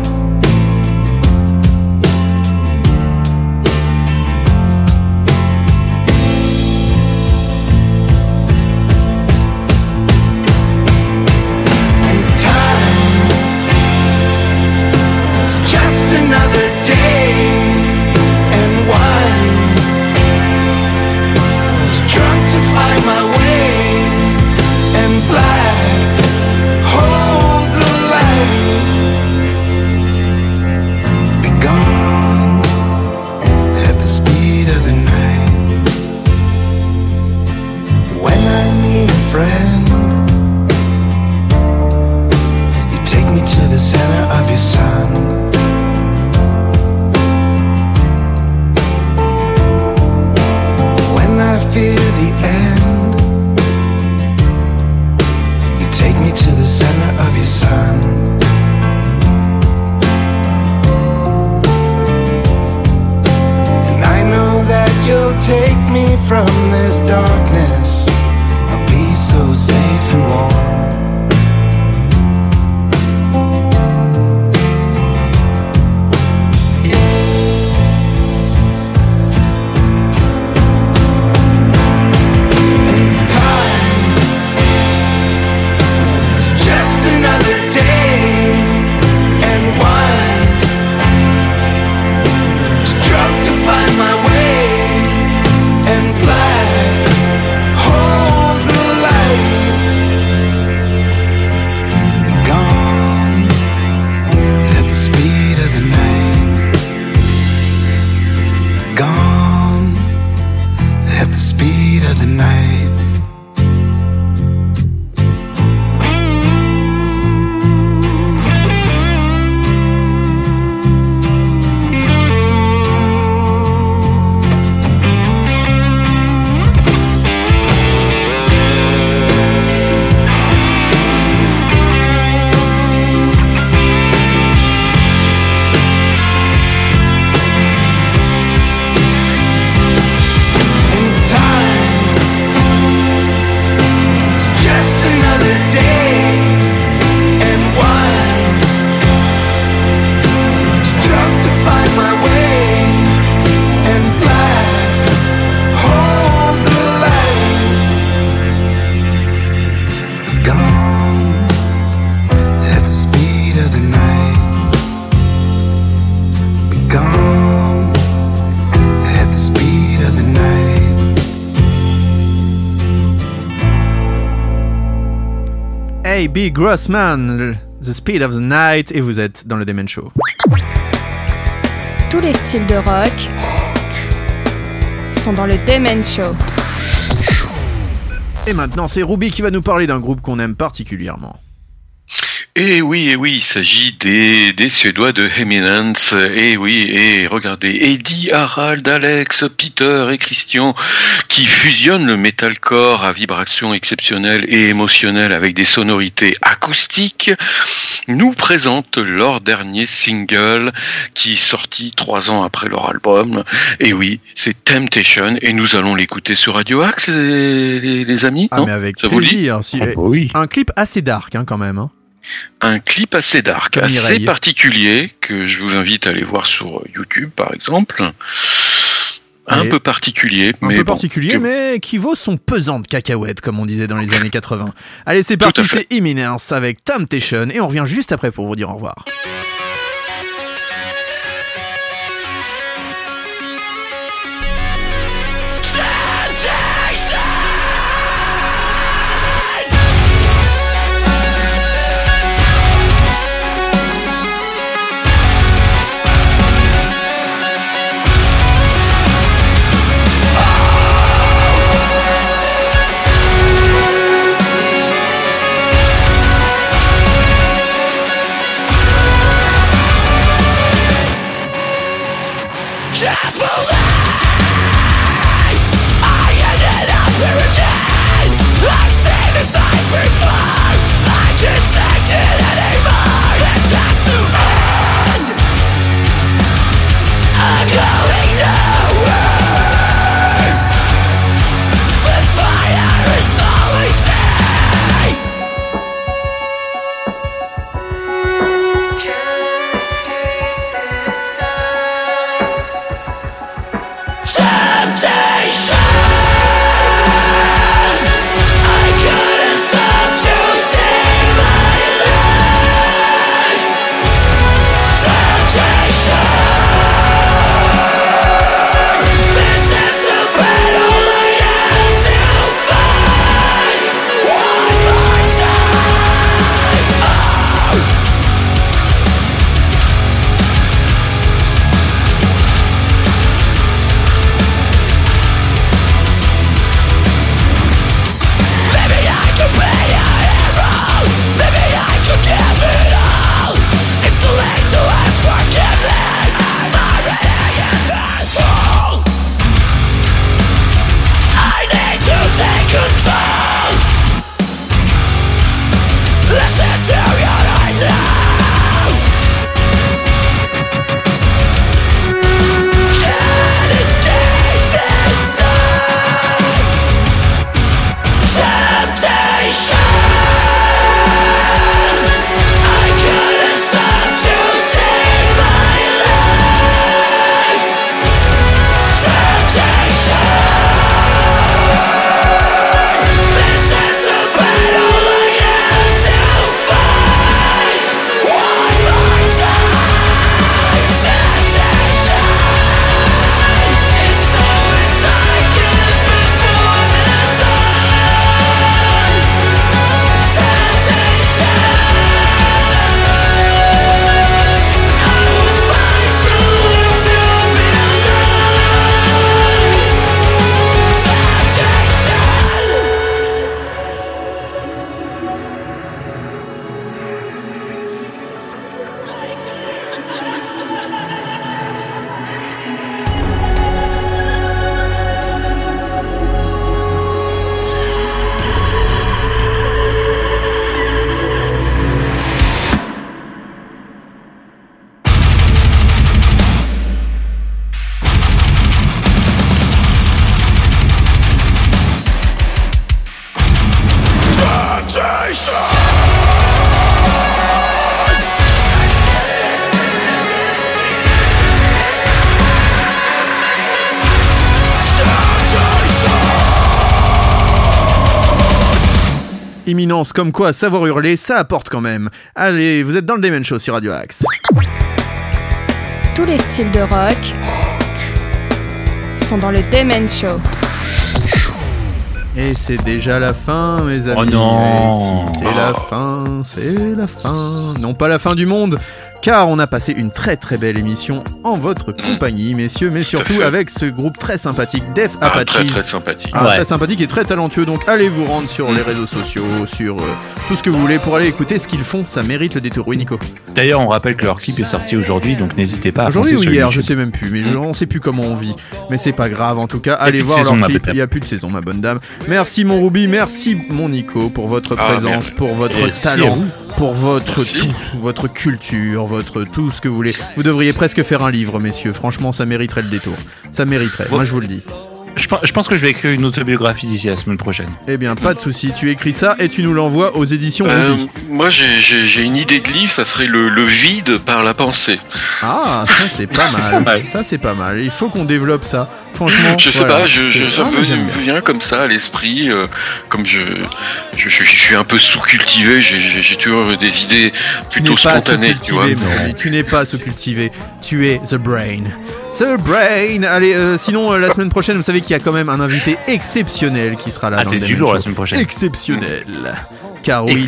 A.B. Grossman, The Speed of the Night, et vous êtes dans le Demen Show. Tous les styles de rock sont dans le Demen Show. Et maintenant, c'est Ruby qui va nous parler d'un groupe qu'on aime particulièrement. Et oui, et oui, il s'agit des, des Suédois de Eminence. Et oui, et regardez, Eddie, Harald, Alex, Peter et Christian qui fusionnent le metalcore à vibration exceptionnelle et émotionnelle avec des sonorités acoustiques, nous présentent leur dernier single qui est sorti trois ans après leur album. Et oui, c'est Temptation et nous allons l'écouter sur Radio Axe, les, les- les amis. Ah, non mais avec Ça vous dit plaisir. si- Ah bah oui. Un clip assez dark, hein, quand même. hein. Un clip assez dark, Comme assez Mireille. particulier, que je vous invite à aller voir sur YouTube, par exemple. Un Allez. peu particulier, Un mais peu bon, particulier, que- mais qui vaut son pesant de cacahuètes, comme on disait dans les années 80. Allez, c'est parti, c'est Imminence avec Temptation, et on revient juste après pour vous dire au revoir. Comme quoi savoir hurler, ça apporte quand même. Allez, vous êtes dans le Demon Show sur Radio Axe. Tous les styles de rock sont dans le Demen Show. Et c'est déjà la fin, mes amis. Oh non. Si c'est la fin, c'est la fin. Non pas la fin du monde, car on a passé une très très belle émission en votre compagnie, messieurs, mais surtout avec ce groupe très sympathique, Def Ah, très Apaches. très sympathique. Ah, Ouais. Très sympathique et très talentueux, donc allez vous rendre sur les réseaux sociaux, sur euh, tout ce que vous voulez pour aller écouter ce qu'ils font, ça mérite le détour. Oui, Nico. D'ailleurs, on rappelle que leur clip est sorti aujourd'hui, donc n'hésitez pas à Aujourd'hui ou hier, je sais même plus, mais je, on sait plus comment on vit. Mais c'est pas grave, en tout cas, allez voir saison, leur clip. Il y a plus de saison, ma bonne dame. Merci mon Ruby, merci mon Nico pour votre Ah, présence, merde. pour votre talent. Pour votre tout, votre culture, votre tout ce que vous voulez. Vous devriez presque faire un livre, messieurs. Franchement, ça mériterait le détour. Ça mériterait. Moi, je vous le dis. Je, pense- je pense que je vais écrire une autobiographie d'ici la semaine prochaine. Eh bien, pas de souci. Tu écris ça et tu nous l'envoies aux éditions Euh, moi, j'ai- une idée de livre, ça serait le, le vide par la pensée. Ah, ça c'est pas mal. Ouais. Ça c'est pas mal. Il faut qu'on développe ça. Franchement. Je sais voilà. pas, je, je, ça Ah, me mais vient comme ça à l'esprit, euh, comme je, je, je, je suis un peu sous-cultivé, j'ai- toujours des idées Tu plutôt pas spontanées, tu vois. ami. Tu n'es pas sous-cultivé. Tu es The Brain. The Brain. Allez, euh, sinon, euh, la semaine prochaine, vous savez qu'il y a quand même un invité exceptionnel qui sera là. Ah, c'est du lourd la semaine prochaine. Exceptionnel. Car oui,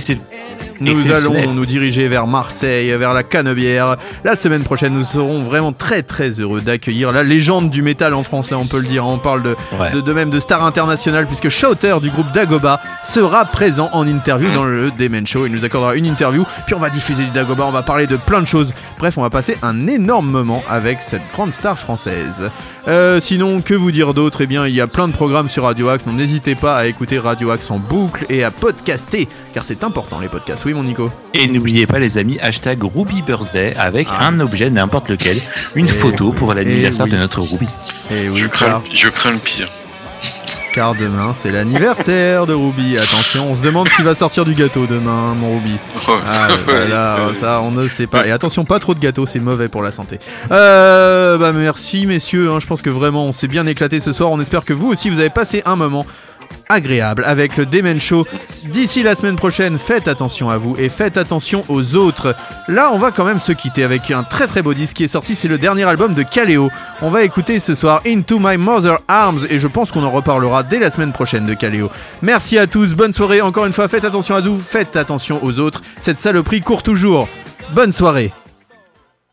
nous allons nous diriger vers Marseille, vers la Canebière. La semaine prochaine, nous serons vraiment très très heureux d'accueillir la légende du métal en France. Là, on peut le dire. On parle de, Ouais. de, de même de star international puisque Shouter du groupe Dagoba sera présent en interview dans le Demen Show. Il nous accordera une interview, puis on va diffuser du Dagoba, on va parler de plein de choses. Bref, on va passer un énorme moment avec cette grande star française. Euh, sinon, que vous dire d'autre? Eh bien, il y a plein de programmes sur Radio Axe, donc n'hésitez pas à écouter Radio Axe en boucle et à podcaster, car c'est important les podcasts. Oui, mon Nico Et n'oubliez pas les amis, hashtag Ruby Birthday avec Ah. un objet n'importe lequel, une Eh photo pour l'anniversaire oui. de notre Ruby. Et oui, je, crains, car, je crains le pire. car demain, c'est l'anniversaire de Ruby. Attention, on se demande ce qui va sortir du gâteau demain, mon Ruby. Ah, Ouais, voilà, ouais. ça on ne sait pas. Et attention, pas trop de gâteaux, c'est mauvais pour la santé. Euh, bah merci messieurs, hein, je pense que vraiment on s'est bien éclaté ce soir. On espère que vous aussi vous avez passé un moment agréable avec le Demen Show. D'ici la semaine prochaine, faites attention à vous et faites attention aux autres. Là, on va quand même se quitter avec un très très beau disque qui est sorti. C'est le dernier album de Kaleo. On va écouter ce soir Into My Mother Arms et je pense qu'on en reparlera dès la semaine prochaine de Kaleo. Merci à tous, bonne soirée. Encore une fois, faites attention à vous, faites attention aux autres. Cette saloperie court toujours. Bonne soirée.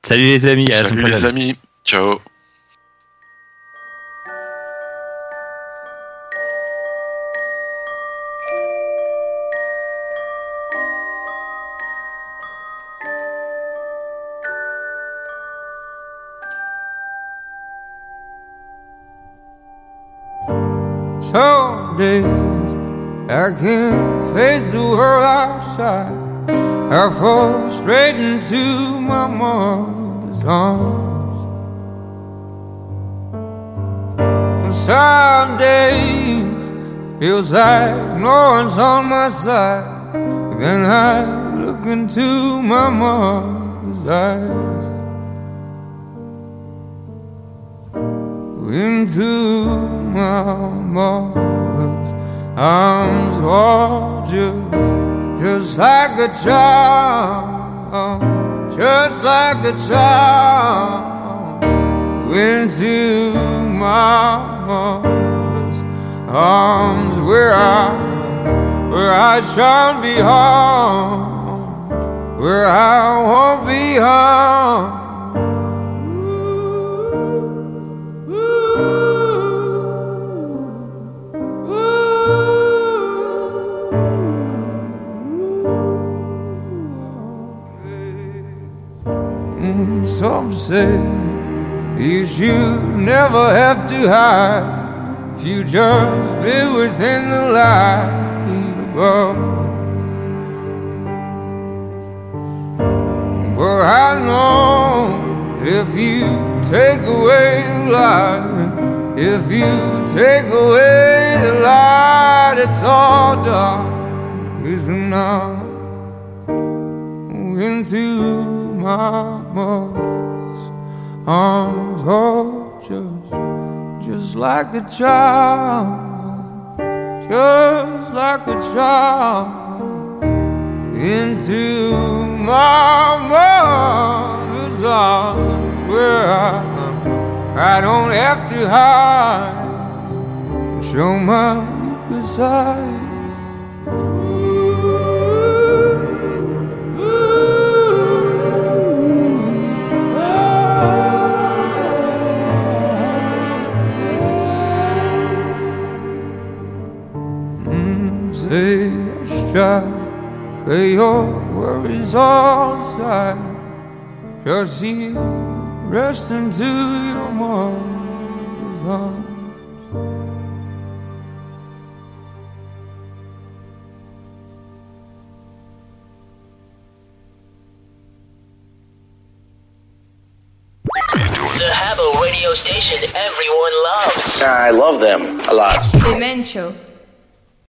Salut les amis, à la semaine Salut prochaine. les amis, ciao. I can't face the world outside. I fall straight into my mother's arms. Some days feels like no one's on my side. Then I look into my mother's eyes. into my mother's arms, oh, just, just like a child, just like a child, into my mother's arms, where I, where I shall be home, where I won't be harmed. Mm, Some say you should never have to hide if you just live within the light above. But I know if you take away the light, if you take away the light, it's all dark, isn't it? Into my arms, oh, just, just like a child, just like a child into my mother's arms where I, I don't have to hide, show my weaker side. Say stride. Lay your worries all aside. Just you rest into your mother's arms. The Habbo radio station everyone loves. I love them a lot. The Men Show.